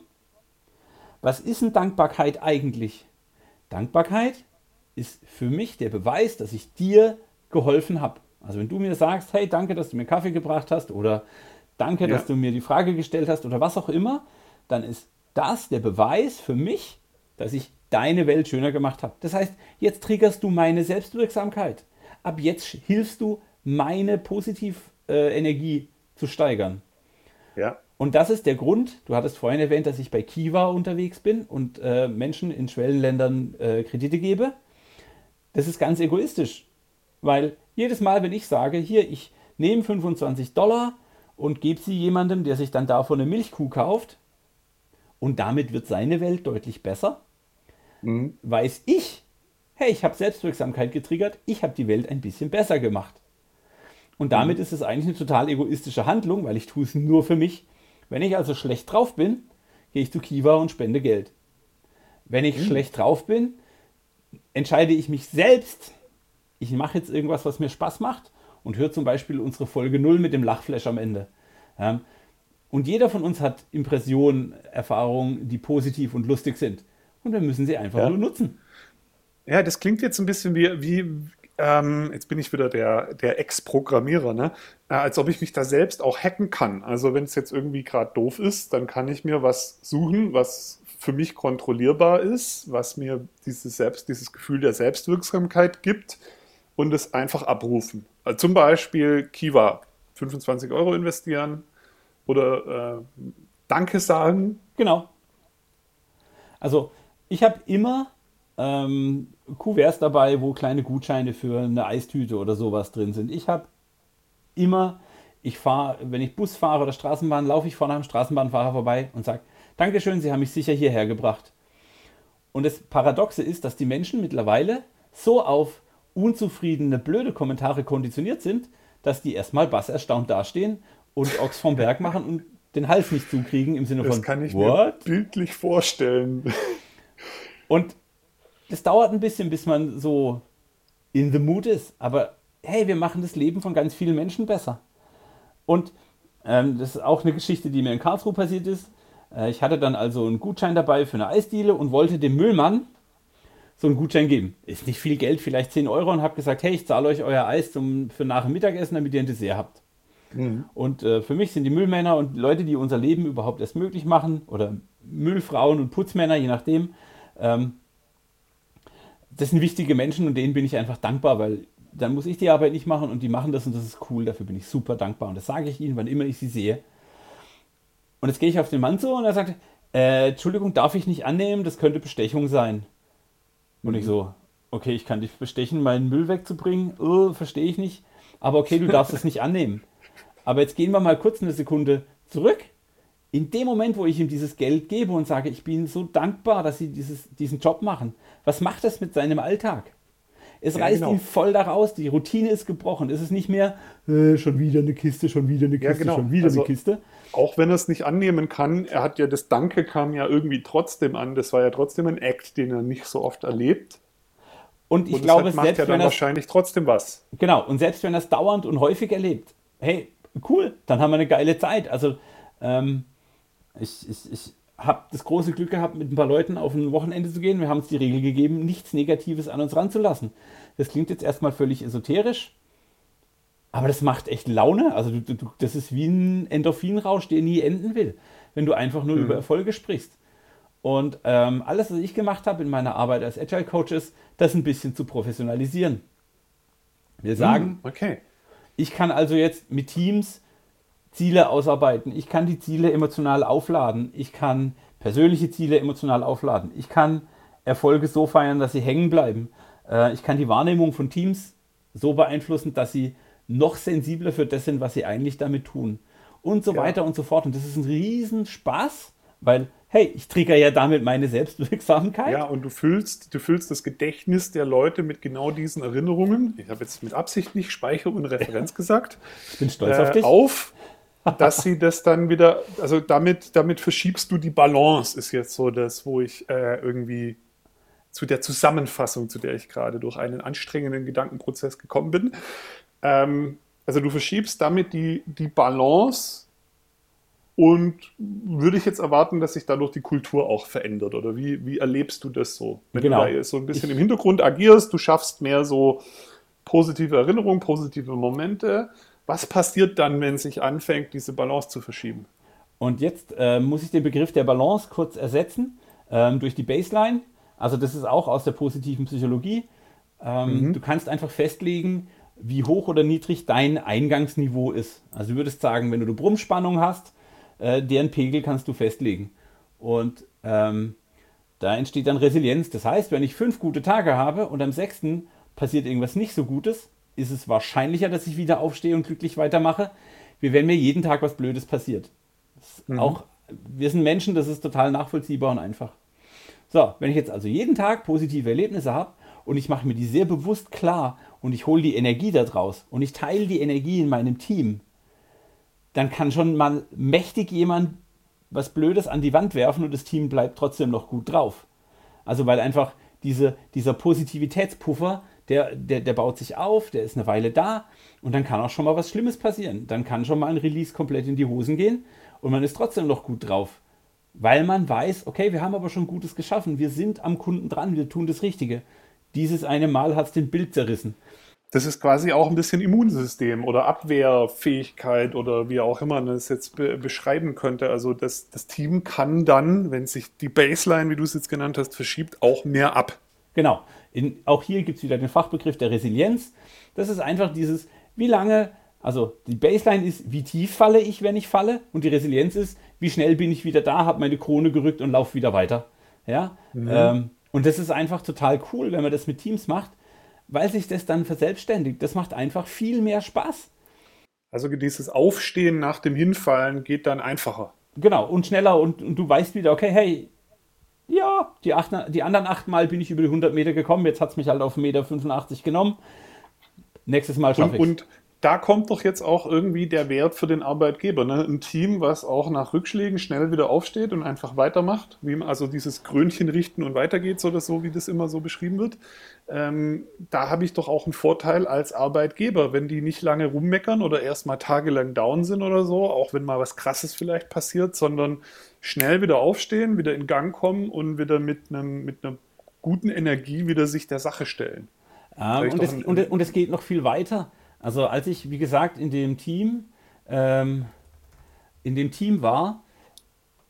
was ist denn Dankbarkeit eigentlich? Dankbarkeit ist für mich der Beweis, dass ich dir geholfen habe. Also wenn du mir sagst, hey, danke, dass du mir Kaffee gebracht hast oder danke, Ja. dass du mir die Frage gestellt hast oder was auch immer, dann ist das der Beweis für mich, dass ich deine Welt schöner gemacht habe. Das heißt, jetzt triggerst du meine Selbstwirksamkeit. Ab jetzt hilfst du, meine Positivenergie äh, Energie zu steigern. Ja. Und das ist der Grund, du hattest vorhin erwähnt, dass ich bei Kiva unterwegs bin und äh, Menschen in Schwellenländern äh, Kredite gebe. Das ist ganz egoistisch, weil jedes Mal, wenn ich sage, hier, ich nehme 25 Dollar und gebe sie jemandem, der sich dann davon eine Milchkuh kauft, und damit wird seine Welt deutlich besser, Mhm. weiß ich, hey, ich habe Selbstwirksamkeit getriggert, ich habe die Welt ein bisschen besser gemacht. Und damit ist es eigentlich eine total egoistische Handlung, weil ich tue es nur für mich. Wenn ich also schlecht drauf bin, gehe ich zu Kiva und spende Geld. Wenn ich schlecht drauf bin, entscheide ich mich selbst, ich mache jetzt irgendwas, was mir Spaß macht und höre zum Beispiel unsere Folge 0 mit dem Lachflash am Ende. Ja. Und jeder von uns hat Impressionen, Erfahrungen, die positiv und lustig sind. Und wir müssen sie einfach Ja. nur nutzen. Ja, das klingt jetzt ein bisschen wie, wie ähm, jetzt bin ich wieder der, der Ex-Programmierer, ne? Äh, als ob ich mich da selbst auch hacken kann. Also wenn es jetzt irgendwie gerade doof ist, dann kann ich mir was suchen, was für mich kontrollierbar ist, was mir dieses, Selbst, dieses Gefühl der Selbstwirksamkeit gibt und es einfach abrufen. Also zum Beispiel Kiva, 25 Euro investieren oder äh, Danke sagen. Genau. Also ich habe immer ähm, Kuverts dabei, wo kleine Gutscheine für eine Eistüte oder sowas drin sind. Ich habe immer, ich fahre, wenn ich Bus fahre oder Straßenbahn, laufe ich vorne am Straßenbahnfahrer vorbei und sage, Dankeschön, Sie haben mich sicher hierher gebracht. Und das Paradoxe ist, dass die Menschen mittlerweile so auf unzufriedene, blöde Kommentare konditioniert sind, dass die erstmal basserstaunt dastehen und Ochs vom Berg machen und den Hals nicht zukriegen im Sinne Das von kann ich What? mir bildlich vorstellen. Und das dauert ein bisschen, bis man so in the mood ist. Aber hey, wir machen das Leben von ganz vielen Menschen besser. Und ähm, das ist auch eine Geschichte, die mir in Karlsruhe passiert ist. Äh, ich hatte dann also einen Gutschein dabei für eine Eisdiele und wollte dem Müllmann so einen Gutschein geben. Ist nicht viel Geld, vielleicht 10 Euro und habe gesagt, hey, ich zahle euch euer Eis zum, für nach dem Mittagessen, damit ihr ein Dessert habt. Und äh, für mich sind die Müllmänner und Leute, die unser Leben überhaupt erst möglich machen, oder Müllfrauen und Putzmänner, je nachdem, ähm, das sind wichtige Menschen und denen bin ich einfach dankbar, weil dann muss ich die Arbeit nicht machen und die machen das und das ist cool, dafür bin ich super dankbar und das sage ich ihnen, wann immer ich sie sehe. Und jetzt gehe ich auf den Mann zu und er sagt, äh, Entschuldigung, darf ich nicht annehmen, das könnte Bestechung sein. Und ich so, okay, ich kann dich bestechen, meinen Müll wegzubringen, oh, verstehe ich nicht, aber okay, du darfst es nicht annehmen. Aber jetzt gehen wir mal kurz eine Sekunde zurück. In dem Moment, wo ich ihm dieses Geld gebe und sage, ich bin so dankbar, dass sie dieses, diesen Job machen, was macht das mit seinem Alltag? Es Ja, reißt genau. ihn voll da raus, die Routine ist gebrochen. Es ist nicht mehr, äh, schon wieder eine Kiste, schon wieder eine Ja, Kiste, genau. schon wieder Also- eine Kiste. Auch wenn er es nicht annehmen kann, er hat ja das Danke kam ja irgendwie trotzdem an. Das war ja trotzdem ein Act, den er nicht so oft erlebt. Und ich Und glaube, das macht selbst ja dann wenn er wahrscheinlich trotzdem was. Genau, und selbst wenn er es dauernd und häufig erlebt, hey, cool, dann haben wir eine geile Zeit. Also, ähm, ich, ich, ich habe das große Glück gehabt, mit ein paar Leuten auf ein Wochenende zu gehen. Wir haben uns die Regel gegeben, nichts Negatives an uns ranzulassen. Das klingt jetzt erstmal völlig esoterisch, aber das macht echt Laune. Also, du, du, das ist wie ein Endorphinrausch, der nie enden will, wenn du einfach nur über Erfolge sprichst. Und ähm, alles, was ich gemacht habe in meiner Arbeit als Agile Coach ist, das ein bisschen zu professionalisieren. Wir sagen, Hm, okay. ich kann also jetzt mit Teams Ziele ausarbeiten. Ich kann die Ziele emotional aufladen. Ich kann persönliche Ziele emotional aufladen. Ich kann Erfolge so feiern, dass sie hängen bleiben. Äh, Ich kann die Wahrnehmung von Teams so beeinflussen, dass sie noch sensibler für das sind, was sie eigentlich damit tun. Und so Ja. weiter und so fort. Und das ist ein Riesenspaß, weil, hey, ich trigger ja damit meine Selbstwirksamkeit. Ja, und du füllst, du füllst das Gedächtnis der Leute mit genau diesen Erinnerungen. Ich habe jetzt mit Absicht nicht Speicher und Referenz gesagt. Ich bin stolz auf äh, dich. auf, dass sie das dann wieder, also damit, damit verschiebst du die Balance, ist jetzt so das, wo ich äh, irgendwie zu der Zusammenfassung, zu der ich gerade durch einen anstrengenden Gedankenprozess gekommen bin. Ähm, also du verschiebst damit die, die Balance und würde ich jetzt erwarten, dass sich dadurch die Kultur auch verändert? Oder wie, wie erlebst du das so? Wenn Genau. du da so ein bisschen im Hintergrund agierst, du schaffst mehr so positive Erinnerungen, positive Momente, Was passiert dann, wenn sich anfängt, diese Balance zu verschieben? Und jetzt äh, muss ich den Begriff der Balance kurz ersetzen ähm, durch die Baseline. Also das ist auch aus der positiven Psychologie. Ähm, mhm. Du kannst einfach festlegen, wie hoch oder niedrig dein Eingangsniveau ist. Also du würdest sagen, wenn du eine Brummspannung hast, äh, deren Pegel kannst du festlegen. Und ähm, da entsteht dann Resilienz. Das heißt, wenn ich fünf gute Tage habe und am sechsten passiert irgendwas nicht so Gutes, ist es wahrscheinlicher, dass ich wieder aufstehe und glücklich weitermache, wie wenn mir jeden Tag was Blödes passiert. Mhm. Auch wir sind Menschen, das ist total nachvollziehbar und einfach. So, wenn ich jetzt also jeden Tag positive Erlebnisse habe und ich mache mir die sehr bewusst klar und ich hole die Energie daraus und ich teile die Energie in meinem Team, dann kann schon mal mächtig jemand was Blödes an die Wand werfen und das Team bleibt trotzdem noch gut drauf. Also weil einfach diese, dieser Positivitätspuffer, der, der, der baut sich auf, der ist eine Weile da und dann kann auch schon mal was Schlimmes passieren. Dann kann schon mal ein Release komplett in die Hosen gehen und man ist trotzdem noch gut drauf. Weil man weiß, okay, wir haben aber schon Gutes geschaffen, wir sind am Kunden dran, wir tun das Richtige. Dieses eine Mal hat es den Bild zerrissen. Das ist quasi auch ein bisschen Immunsystem oder Abwehrfähigkeit oder wie auch immer man das jetzt be beschreiben könnte. Also das, das Team kann dann, wenn sich die Baseline, wie du es jetzt genannt hast, verschiebt, auch mehr ab. Genau. In, auch hier gibt es wieder den Fachbegriff der Resilienz. Das ist einfach dieses, wie lange, also die Baseline ist, wie tief falle ich, wenn ich falle, und die Resilienz ist, wie schnell bin ich wieder da, habe meine Krone gerückt und laufe wieder weiter. Ja. Mhm. Ähm, und das ist einfach total cool, wenn man das mit Teams macht, weil sich das dann verselbstständigt. Das macht einfach viel mehr Spaß. Also dieses Aufstehen nach dem Hinfallen geht dann einfacher. Genau, und schneller und, und du weißt wieder, okay, hey, ja, die, acht, die anderen acht Mal bin ich über die 100 Meter gekommen, jetzt hat es mich halt auf 1,85 Meter genommen. Nächstes Mal schaffe ich Und, und da kommt doch jetzt auch irgendwie der Wert für den Arbeitgeber. Ne? Ein Team, was auch nach Rückschlägen schnell wieder aufsteht und einfach weitermacht, wie also dieses Krönchen richten und weitergeht, so, das, so wie das immer so beschrieben wird. Ähm, da habe ich doch auch einen Vorteil als Arbeitgeber, wenn die nicht lange rummeckern oder erst mal tagelang down sind oder so, auch wenn mal was Krasses vielleicht passiert, sondern schnell wieder aufstehen, wieder in Gang kommen und wieder mit, einem, mit einer guten Energie wieder sich der Sache stellen. Ah, und, es, und, und es geht noch viel weiter also als ich, wie gesagt, in dem Team, ähm, in dem Team war,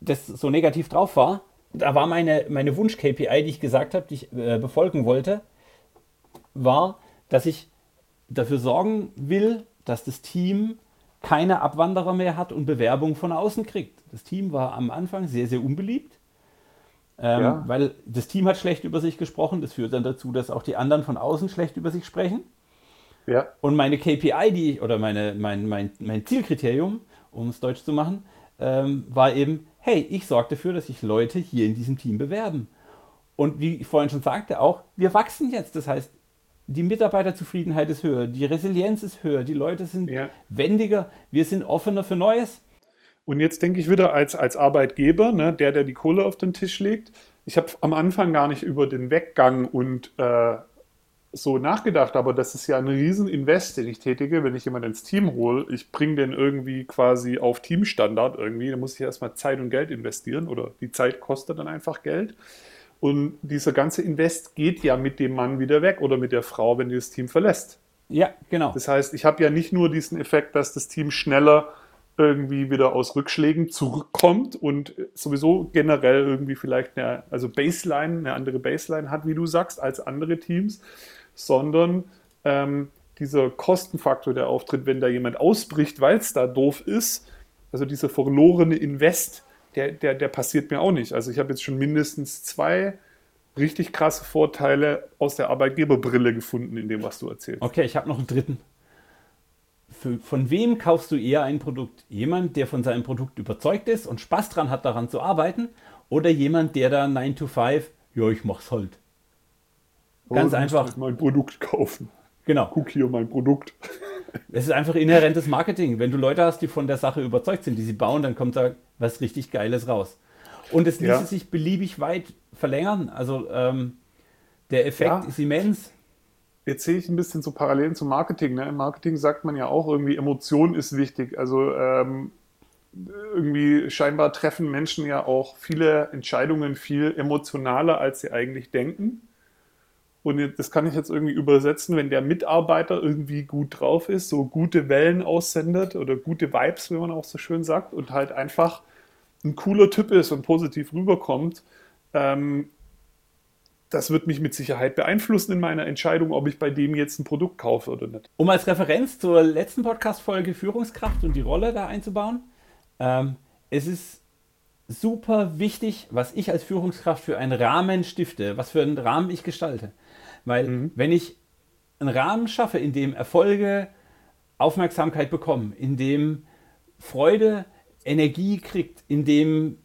das so negativ drauf war, da war meine, meine Wunsch-KPI, die ich gesagt habe, die ich äh, befolgen wollte, war, dass ich dafür sorgen will, dass das Team keine Abwanderer mehr hat und Bewerbung von außen kriegt. Das Team war am Anfang sehr, sehr unbeliebt, ähm, ja. weil das Team hat schlecht über sich gesprochen. Das führt dann dazu, dass auch die anderen von außen schlecht über sich sprechen. Ja. Und meine KPI, die ich, oder meine, mein, mein, mein Zielkriterium, um es deutsch zu machen, ähm, war eben, hey, ich sorge dafür, dass sich Leute hier in diesem Team bewerben. Und wie ich vorhin schon sagte, auch, wir wachsen jetzt. Das heißt, die Mitarbeiterzufriedenheit ist höher, die Resilienz ist höher, die Leute sind ja. wendiger, wir sind offener für Neues. Und jetzt denke ich wieder als, als Arbeitgeber, ne, der, der die Kohle auf den Tisch legt, ich habe am Anfang gar nicht über den Weggang und äh, so nachgedacht, aber das ist ja ein Rieseninvest, den ich tätige, wenn ich jemanden ins Team hole. Ich bringe den irgendwie quasi auf Teamstandard irgendwie. Da muss ich erstmal Zeit und Geld investieren oder die Zeit kostet dann einfach Geld. Und dieser ganze Invest geht ja mit dem Mann wieder weg oder mit der Frau, wenn die das Team verlässt. Ja, genau. Das heißt, ich habe ja nicht nur diesen Effekt, dass das Team schneller irgendwie wieder aus Rückschlägen zurückkommt und sowieso generell irgendwie vielleicht eine, also Baseline, eine andere Baseline hat, wie du sagst, als andere Teams, sondern ähm, dieser Kostenfaktor, der auftritt, wenn da jemand ausbricht, weil es da doof ist, also dieser verlorene Invest, der, der, der passiert mir auch nicht. Also ich habe jetzt schon mindestens zwei richtig krasse Vorteile aus der Arbeitgeberbrille gefunden in dem, was du erzählst. Okay, ich habe noch einen dritten. Für, von wem kaufst du eher ein Produkt? Jemand, der von seinem Produkt überzeugt ist und Spaß dran hat, daran zu arbeiten? Oder jemand, der da 9 to 5, ja, ich mach's halt. Ganz oh, einfach. mein Produkt kaufen. Genau. Guck hier mein Produkt. Es ist einfach inhärentes Marketing. Wenn du Leute hast, die von der Sache überzeugt sind, die sie bauen, dann kommt da was richtig Geiles raus. Und es ließe ja. sich beliebig weit verlängern. Also ähm, der Effekt ja. ist immens. Jetzt sehe ich ein bisschen so Parallelen zum Marketing. Ne? Im Marketing sagt man ja auch irgendwie, Emotion ist wichtig. Also ähm, irgendwie scheinbar treffen Menschen ja auch viele Entscheidungen viel emotionaler, als sie eigentlich denken. Und das kann ich jetzt irgendwie übersetzen, wenn der Mitarbeiter irgendwie gut drauf ist, so gute Wellen aussendet oder gute Vibes, wie man auch so schön sagt, und halt einfach ein cooler Typ ist und positiv rüberkommt, ähm, das wird mich mit Sicherheit beeinflussen in meiner Entscheidung, ob ich bei dem jetzt ein Produkt kaufe oder nicht. Um als Referenz zur letzten Podcast-Folge Führungskraft und die Rolle da einzubauen, ähm, es ist super wichtig, was ich als Führungskraft für einen Rahmen stifte, was für einen Rahmen ich gestalte. Weil mhm. wenn ich einen Rahmen schaffe, in dem Erfolge Aufmerksamkeit bekommen, in dem Freude Energie kriegt, in dem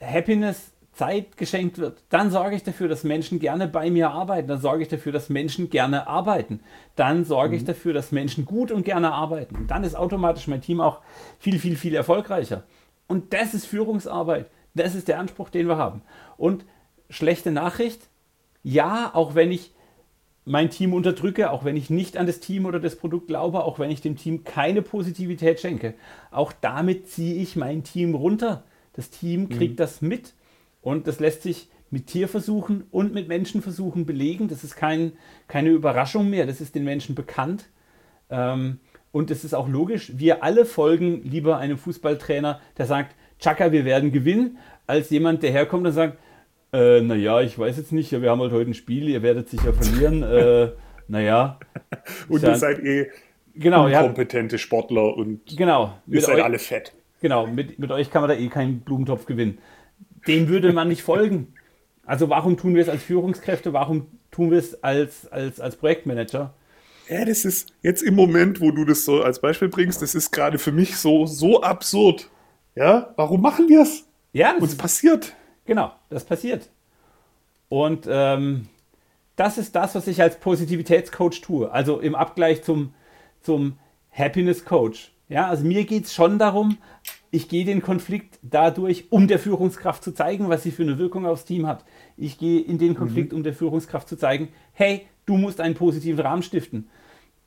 Happiness Zeit geschenkt wird, dann sorge ich dafür, dass Menschen gerne bei mir arbeiten. Dann sorge ich dafür, dass Menschen gerne arbeiten. Dann sorge mhm. ich dafür, dass Menschen gut und gerne arbeiten. Und dann ist automatisch mein Team auch viel, viel, viel erfolgreicher. Und das ist Führungsarbeit. Das ist der Anspruch, den wir haben. Und schlechte Nachricht, ja, auch wenn ich mein Team unterdrücke, auch wenn ich nicht an das Team oder das Produkt glaube, auch wenn ich dem Team keine Positivität schenke, auch damit ziehe ich mein Team runter. Das Team kriegt mhm. das mit und das lässt sich mit Tierversuchen und mit Menschenversuchen belegen. Das ist kein, keine Überraschung mehr, das ist den Menschen bekannt. Ähm, und es ist auch logisch, wir alle folgen lieber einem Fußballtrainer, der sagt, Chaka, wir werden gewinnen, als jemand, der herkommt und sagt, äh, naja, ich weiß jetzt nicht, wir haben halt heute ein Spiel, ihr werdet sicher verlieren. äh, naja. Und ihr seid eh genau, kompetente Sportler und genau, ihr seid euch, alle fett. Genau, mit, mit euch kann man da eh keinen Blumentopf gewinnen. Dem würde man nicht folgen. Also warum tun wir es als Führungskräfte, warum tun wir es als, als, als Projektmanager? Ja, das ist jetzt im Moment, wo du das so als Beispiel bringst, das ist gerade für mich so, so absurd. Ja, warum machen wir es? Ja, uns passiert. Genau, das passiert. Und ähm, das ist das, was ich als Positivitätscoach tue. Also im Abgleich zum, zum Happiness Coach. Ja, also mir geht es schon darum, ich gehe den Konflikt dadurch, um der Führungskraft zu zeigen, was sie für eine Wirkung aufs Team hat. Ich gehe in den Konflikt, mhm. um der Führungskraft zu zeigen, hey, du musst einen positiven Rahmen stiften.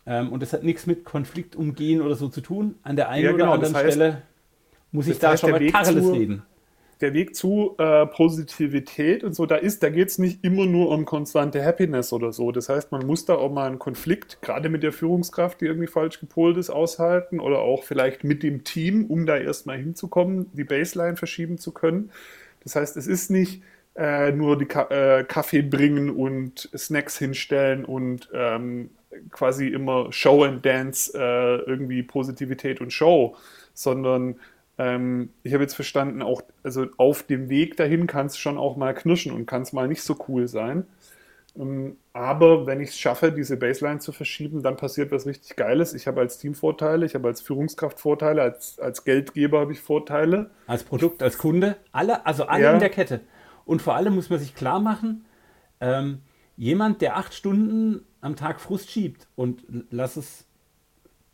Ähm, und das hat nichts mit Konflikt umgehen oder so zu tun. An der einen ja, genau, oder anderen das heißt, Stelle muss ich da schon mal Tacheles reden der Weg zu äh, Positivität und so, da ist, da geht es nicht immer nur um konstante Happiness oder so. Das heißt, man muss da auch mal einen Konflikt, gerade mit der Führungskraft, die irgendwie falsch gepolt ist, aushalten oder auch vielleicht mit dem Team, um da erstmal hinzukommen, die Baseline verschieben zu können. Das heißt, es ist nicht äh, nur die Ka äh, Kaffee bringen und Snacks hinstellen und ähm, quasi immer Show and Dance, äh, irgendwie Positivität und Show, sondern ähm, ich habe jetzt verstanden, auch also auf dem Weg dahin kann es schon auch mal knirschen und kann es mal nicht so cool sein. Ähm, aber wenn ich es schaffe, diese Baseline zu verschieben, dann passiert was richtig Geiles. Ich habe als Team Vorteile, ich habe als Führungskraft Vorteile, als, als Geldgeber habe ich Vorteile. Als Produkt, als Kunde, alle, also alle ja. in der Kette. Und vor allem muss man sich klar machen, ähm, jemand, der acht Stunden am Tag Frust schiebt und lass es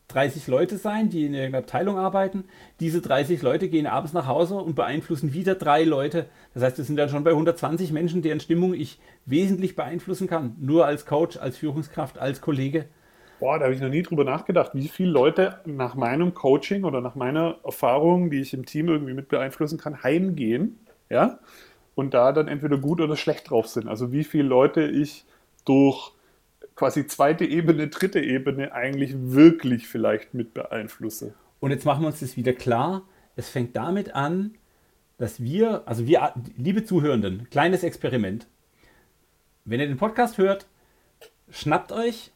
30 Leute sein, die in irgendeiner Abteilung arbeiten. Diese 30 Leute gehen abends nach Hause und beeinflussen wieder drei Leute. Das heißt, wir sind dann schon bei 120 Menschen, deren Stimmung ich wesentlich beeinflussen kann. Nur als Coach, als Führungskraft, als Kollege. Boah, da habe ich noch nie drüber nachgedacht, wie viele Leute nach meinem Coaching oder nach meiner Erfahrung, die ich im Team irgendwie mit beeinflussen kann, heimgehen. Ja? Und da dann entweder gut oder schlecht drauf sind. Also wie viele Leute ich durch quasi zweite Ebene, dritte Ebene eigentlich wirklich vielleicht mit beeinflusse. Und jetzt machen wir uns das wieder klar. Es fängt damit an, dass wir, also wir, liebe Zuhörenden, kleines Experiment. Wenn ihr den Podcast hört, schnappt euch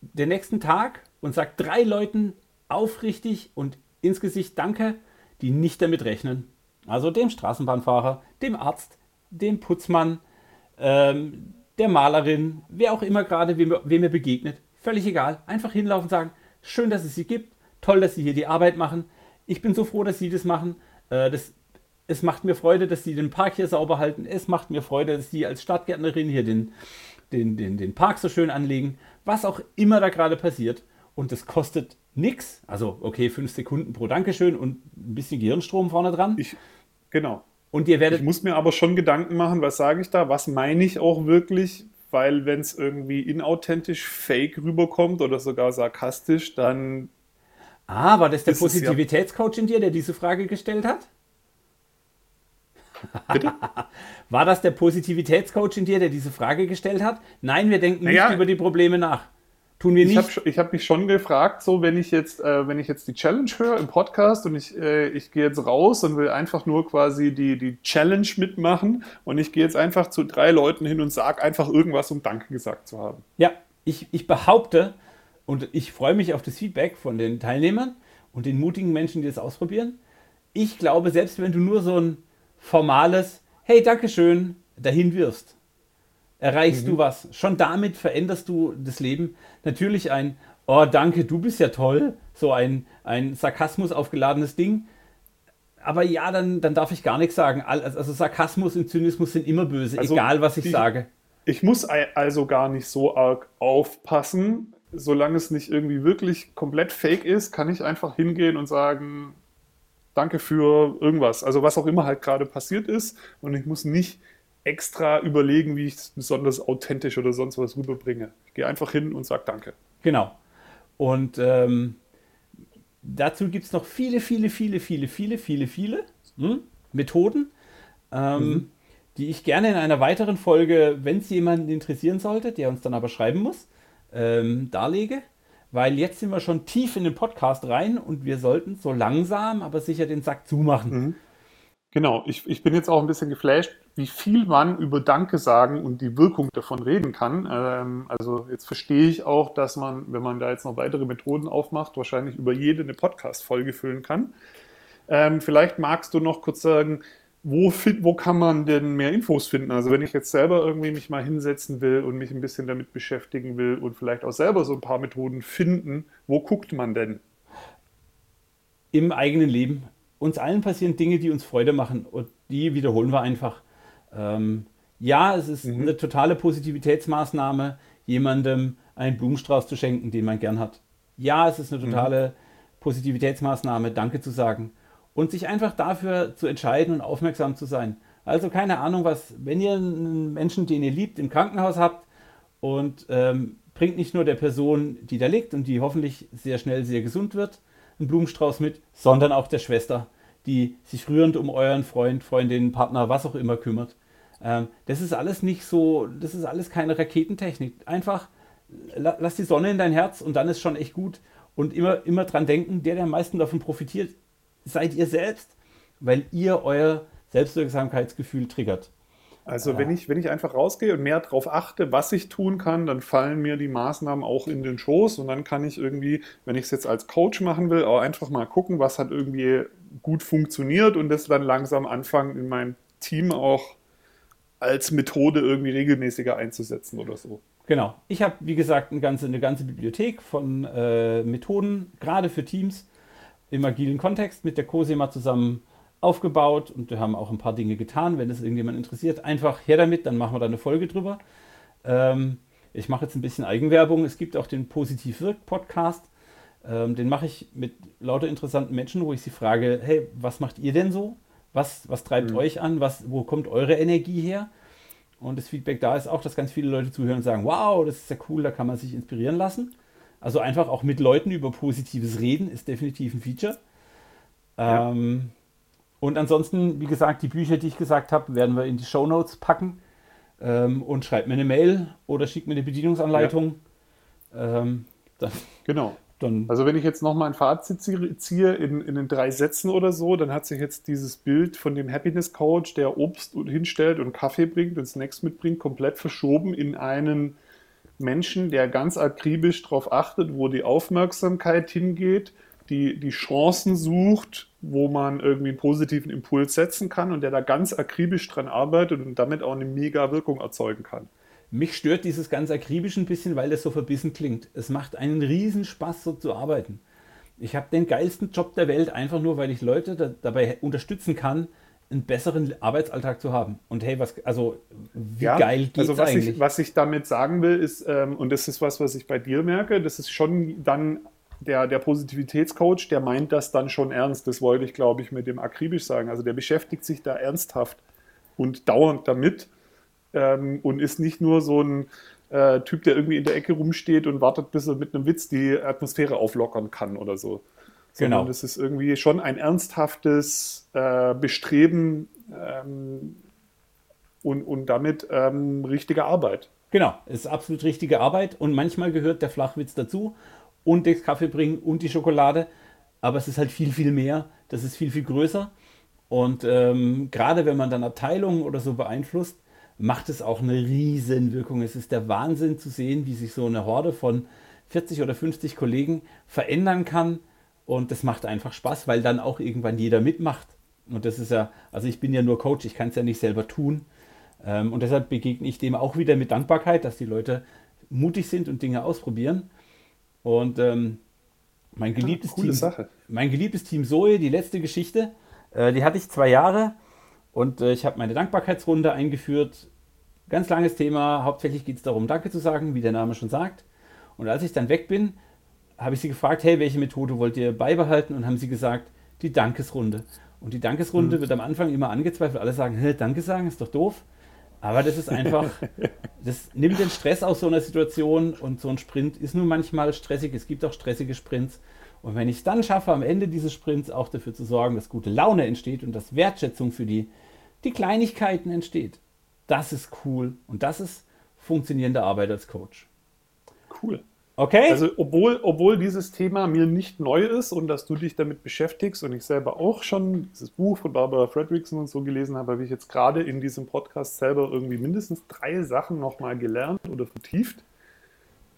den nächsten Tag und sagt drei Leuten aufrichtig und ins Gesicht Danke, die nicht damit rechnen. Also dem Straßenbahnfahrer, dem Arzt, dem Putzmann, ähm, der Malerin, wer auch immer gerade, wem, wem begegnet, völlig egal. Einfach hinlaufen und sagen, schön, dass es sie gibt, toll, dass sie hier die Arbeit machen. Ich bin so froh, dass sie das machen. Äh, das, es macht mir Freude, dass sie den Park hier sauber halten. Es macht mir Freude, dass sie als Stadtgärtnerin hier den, den, den, den Park so schön anlegen. Was auch immer da gerade passiert. Und das kostet nichts. Also, okay, fünf Sekunden pro Dankeschön und ein bisschen Gehirnstrom vorne dran. Ich, genau. Und ihr werdet. Ich muss mir aber schon Gedanken machen, was sage ich da, was meine ich auch wirklich, weil wenn es irgendwie inauthentisch, fake rüberkommt oder sogar sarkastisch, dann. Ah, war das der Positivitätscoach in dir, der diese Frage gestellt hat? Bitte? War das der Positivitätscoach in dir, der diese Frage gestellt hat? Nein, wir denken naja, nicht über die Probleme nach. Tun wir nicht. Ich habe hab mich schon gefragt, so wenn ich jetzt, äh, wenn ich jetzt die Challenge höre im Podcast und ich, äh, ich gehe jetzt raus und will einfach nur quasi die, die Challenge mitmachen und ich gehe jetzt einfach zu drei Leuten hin und sage einfach irgendwas, um Danke gesagt zu haben. Ja, ich, ich behaupte und ich freue mich auf das Feedback von den Teilnehmern und den mutigen Menschen, die das ausprobieren. Ich glaube, selbst wenn du nur so ein formales Hey, Dankeschön dahin wirfst, erreichst mhm. du was. Schon damit veränderst du das Leben. Natürlich ein, oh danke, du bist ja toll, so ein, ein Sarkasmus aufgeladenes Ding. Aber ja, dann, dann darf ich gar nichts sagen. Also Sarkasmus und Zynismus sind immer böse, also egal was ich die, sage. Ich muss also gar nicht so arg aufpassen. Solange es nicht irgendwie wirklich komplett fake ist, kann ich einfach hingehen und sagen, danke für irgendwas. Also was auch immer halt gerade passiert ist. Und ich muss nicht extra überlegen, wie ich es besonders authentisch oder sonst was rüberbringe. Ich gehe einfach hin und sage Danke. Genau. Und ähm, dazu gibt es noch viele, viele, viele, viele, viele, viele, viele hm, Methoden, ähm, mhm. die ich gerne in einer weiteren Folge, wenn es jemanden interessieren sollte, der uns dann aber schreiben muss, ähm, darlege. Weil jetzt sind wir schon tief in den Podcast rein und wir sollten so langsam, aber sicher den Sack zumachen. Mhm. Genau, ich, ich bin jetzt auch ein bisschen geflasht, wie viel man über Danke sagen und die Wirkung davon reden kann. Ähm, also jetzt verstehe ich auch, dass man, wenn man da jetzt noch weitere Methoden aufmacht, wahrscheinlich über jede eine Podcast-Folge füllen kann. Ähm, vielleicht magst du noch kurz sagen, wo, wo kann man denn mehr Infos finden? Also wenn ich jetzt selber irgendwie mich mal hinsetzen will und mich ein bisschen damit beschäftigen will und vielleicht auch selber so ein paar Methoden finden, wo guckt man denn? Im eigenen Leben uns allen passieren Dinge, die uns Freude machen und die wiederholen wir einfach. Ähm, ja, es ist mhm. eine totale Positivitätsmaßnahme, jemandem einen Blumenstrauß zu schenken, den man gern hat. Ja, es ist eine mhm. totale mhm. Positivitätsmaßnahme, Danke zu sagen und sich einfach dafür zu entscheiden und aufmerksam zu sein. Also keine Ahnung, was, wenn ihr einen Menschen, den ihr liebt, im Krankenhaus habt und ähm, bringt nicht nur der Person, die da liegt und die hoffentlich sehr schnell sehr gesund wird, einen Blumenstrauß mit, sondern auch der Schwester, die sich rührend um euren Freund, Freundin, Partner, was auch immer kümmert. Ähm, das ist alles nicht so, das ist alles keine Raketentechnik. Einfach la, lass die Sonne in dein Herz und dann ist schon echt gut. Und immer, immer dran denken, der, der am meisten davon profitiert, seid ihr selbst, weil ihr euer Selbstwirksamkeitsgefühl triggert. Also ja. wenn, ich, wenn ich einfach rausgehe und mehr darauf achte, was ich tun kann, dann fallen mir die Maßnahmen auch in den Schoß und dann kann ich irgendwie, wenn ich es jetzt als Coach machen will, auch einfach mal gucken, was hat irgendwie gut funktioniert und das dann langsam anfangen in meinem Team auch als Methode irgendwie regelmäßiger einzusetzen oder so. Genau. Ich habe, wie gesagt, eine ganze, eine ganze Bibliothek von äh, Methoden, gerade für Teams im agilen Kontext mit der Cosima zusammen aufgebaut und wir haben auch ein paar Dinge getan. Wenn es irgendjemand interessiert, einfach her damit, dann machen wir da eine Folge drüber. Ähm, ich mache jetzt ein bisschen Eigenwerbung. Es gibt auch den Positiv Wirk Podcast. Ähm, den mache ich mit lauter interessanten Menschen, wo ich sie frage: Hey, was macht ihr denn so? Was, was treibt mhm. euch an? Was, wo kommt eure Energie her? Und das Feedback da ist auch, dass ganz viele Leute zuhören und sagen: Wow, das ist ja cool, da kann man sich inspirieren lassen. Also einfach auch mit Leuten über Positives reden ist definitiv ein Feature. Ja. Und ansonsten, wie gesagt, die Bücher, die ich gesagt habe, werden wir in die Show Notes packen. Ähm, und schreibt mir eine Mail oder schickt mir eine Bedienungsanleitung. Ja. Ähm, dann, genau. Dann also wenn ich jetzt nochmal ein Fazit ziehe in, in den drei Sätzen oder so, dann hat sich jetzt dieses Bild von dem Happiness Coach, der Obst hinstellt und Kaffee bringt und Snacks mitbringt, komplett verschoben in einen Menschen, der ganz akribisch darauf achtet, wo die Aufmerksamkeit hingeht, die, die Chancen sucht, wo man irgendwie einen positiven Impuls setzen kann und der da ganz akribisch dran arbeitet und damit auch eine mega Wirkung erzeugen kann. Mich stört dieses ganz akribisch ein bisschen, weil das so verbissen klingt. Es macht einen riesen Spaß, so zu arbeiten. Ich habe den geilsten Job der Welt, einfach nur, weil ich Leute da, dabei unterstützen kann, einen besseren Arbeitsalltag zu haben. Und hey, was, also wie ja, geil geht's also was eigentlich? Ich, was ich damit sagen will, ist, ähm, und das ist was, was ich bei dir merke, das ist schon dann der, der Positivitätscoach, der meint das dann schon ernst. Das wollte ich, glaube ich, mit dem akribisch sagen. Also der beschäftigt sich da ernsthaft und dauernd damit ähm, und ist nicht nur so ein äh, Typ, der irgendwie in der Ecke rumsteht und wartet, bis er mit einem Witz die Atmosphäre auflockern kann oder so. Sondern genau. das ist irgendwie schon ein ernsthaftes äh, Bestreben ähm, und, und damit ähm, richtige Arbeit. Genau, es ist absolut richtige Arbeit und manchmal gehört der Flachwitz dazu und das Kaffee bringen und die Schokolade, aber es ist halt viel, viel mehr, das ist viel, viel größer und ähm, gerade wenn man dann Abteilungen oder so beeinflusst, macht es auch eine riesen Wirkung. Es ist der Wahnsinn zu sehen, wie sich so eine Horde von 40 oder 50 Kollegen verändern kann und das macht einfach Spaß, weil dann auch irgendwann jeder mitmacht. Und das ist ja, also ich bin ja nur Coach, ich kann es ja nicht selber tun. Ähm, und deshalb begegne ich dem auch wieder mit Dankbarkeit, dass die Leute mutig sind und Dinge ausprobieren. Und ähm, mein, geliebtes ja, Team, Sache. mein geliebtes Team Zoe, die letzte Geschichte, äh, die hatte ich zwei Jahre und äh, ich habe meine Dankbarkeitsrunde eingeführt. Ganz langes Thema. Hauptsächlich geht es darum, Danke zu sagen, wie der Name schon sagt. Und als ich dann weg bin, habe ich sie gefragt, hey, welche Methode wollt ihr beibehalten? Und haben sie gesagt, die Dankesrunde. Und die Dankesrunde mhm. wird am Anfang immer angezweifelt. Alle sagen, hey, Danke sagen ist doch doof. Aber das ist einfach, das nimmt den Stress aus so einer Situation und so ein Sprint ist nun manchmal stressig. Es gibt auch stressige Sprints. Und wenn ich es dann schaffe, am Ende dieses Sprints auch dafür zu sorgen, dass gute Laune entsteht und dass Wertschätzung für die, die Kleinigkeiten entsteht, das ist cool und das ist funktionierende Arbeit als Coach. Cool. Okay. Also obwohl, obwohl dieses Thema mir nicht neu ist und dass du dich damit beschäftigst und ich selber auch schon dieses Buch von Barbara Fredrickson und so gelesen habe, habe ich jetzt gerade in diesem Podcast selber irgendwie mindestens drei Sachen nochmal gelernt oder vertieft.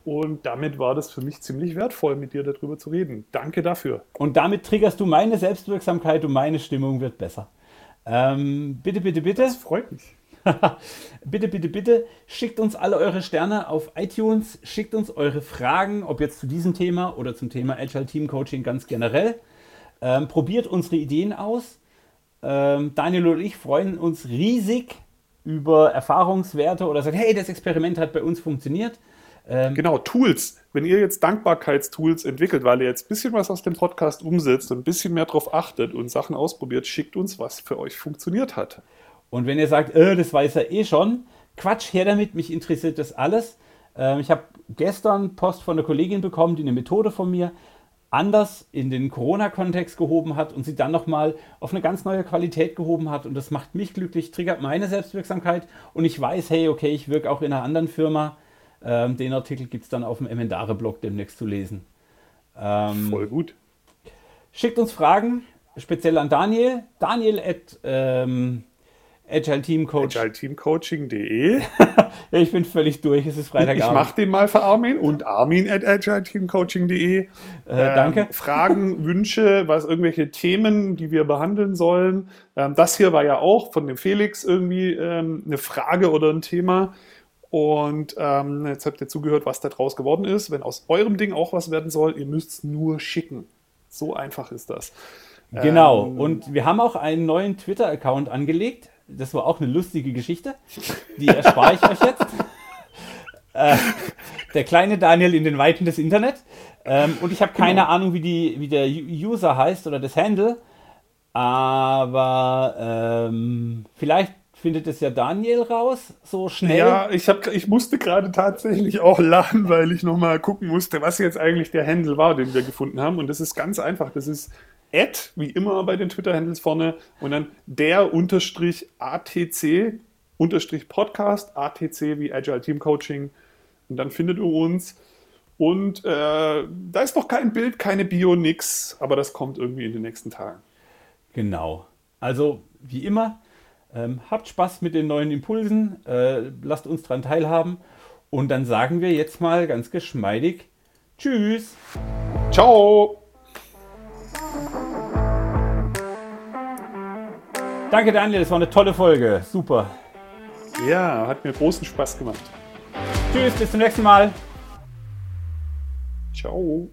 Und damit war das für mich ziemlich wertvoll, mit dir darüber zu reden. Danke dafür. Und damit triggerst du meine Selbstwirksamkeit und meine Stimmung wird besser. Ähm, bitte, bitte, bitte. Das freut mich. bitte, bitte, bitte, schickt uns alle eure Sterne auf iTunes, schickt uns eure Fragen, ob jetzt zu diesem Thema oder zum Thema Agile Team Coaching ganz generell. Ähm, probiert unsere Ideen aus. Ähm, Daniel und ich freuen uns riesig über Erfahrungswerte oder sagen, hey, das Experiment hat bei uns funktioniert. Ähm, genau, Tools. Wenn ihr jetzt Dankbarkeitstools entwickelt, weil ihr jetzt ein bisschen was aus dem Podcast umsetzt und ein bisschen mehr darauf achtet und Sachen ausprobiert, schickt uns, was für euch funktioniert hat. Und wenn ihr sagt, äh, das weiß er eh schon, Quatsch, her damit, mich interessiert das alles. Ähm, ich habe gestern Post von einer Kollegin bekommen, die eine Methode von mir anders in den Corona-Kontext gehoben hat und sie dann nochmal auf eine ganz neue Qualität gehoben hat. Und das macht mich glücklich, triggert meine Selbstwirksamkeit und ich weiß, hey, okay, ich wirke auch in einer anderen Firma. Ähm, den Artikel gibt es dann auf dem Emendare-Blog demnächst zu lesen. Ähm, Voll gut. Schickt uns Fragen, speziell an Daniel. Daniel at ähm, Agile Team Coach. AgileTeamCoaching.de. ich bin völlig durch, es ist Freitagabend. Ich mache den mal für Armin und Armin at AgileTeamCoaching.de. Äh, danke. Ähm, Fragen, Wünsche, was irgendwelche Themen, die wir behandeln sollen. Ähm, das hier war ja auch von dem Felix irgendwie ähm, eine Frage oder ein Thema. Und ähm, jetzt habt ihr zugehört, was da draus geworden ist. Wenn aus eurem Ding auch was werden soll, ihr müsst es nur schicken. So einfach ist das. Genau. Ähm, und wir haben auch einen neuen Twitter-Account angelegt das war auch eine lustige Geschichte. Die erspare ich euch jetzt. Äh, der kleine Daniel in den Weiten des Internet. Ähm, und ich habe keine genau. Ahnung, wie, die, wie der User heißt oder das Handle. Aber ähm, vielleicht findet es ja Daniel raus, so schnell. Ja, ich, hab, ich musste gerade tatsächlich auch lachen, weil ich nochmal gucken musste, was jetzt eigentlich der Handle war, den wir gefunden haben. Und das ist ganz einfach. Das ist Ad, wie immer bei den Twitter-Handles vorne, und dann der unterstrich ATC unterstrich Podcast, ATC wie Agile Team Coaching. Und dann findet ihr uns. Und äh, da ist noch kein Bild, keine Bio, nix, aber das kommt irgendwie in den nächsten Tagen. Genau. Also, wie immer, ähm, habt Spaß mit den neuen Impulsen, äh, lasst uns daran teilhaben. Und dann sagen wir jetzt mal ganz geschmeidig Tschüss. Ciao. Danke, Daniel, das war eine tolle Folge. Super. Ja, hat mir großen Spaß gemacht. Tschüss, bis zum nächsten Mal. Ciao.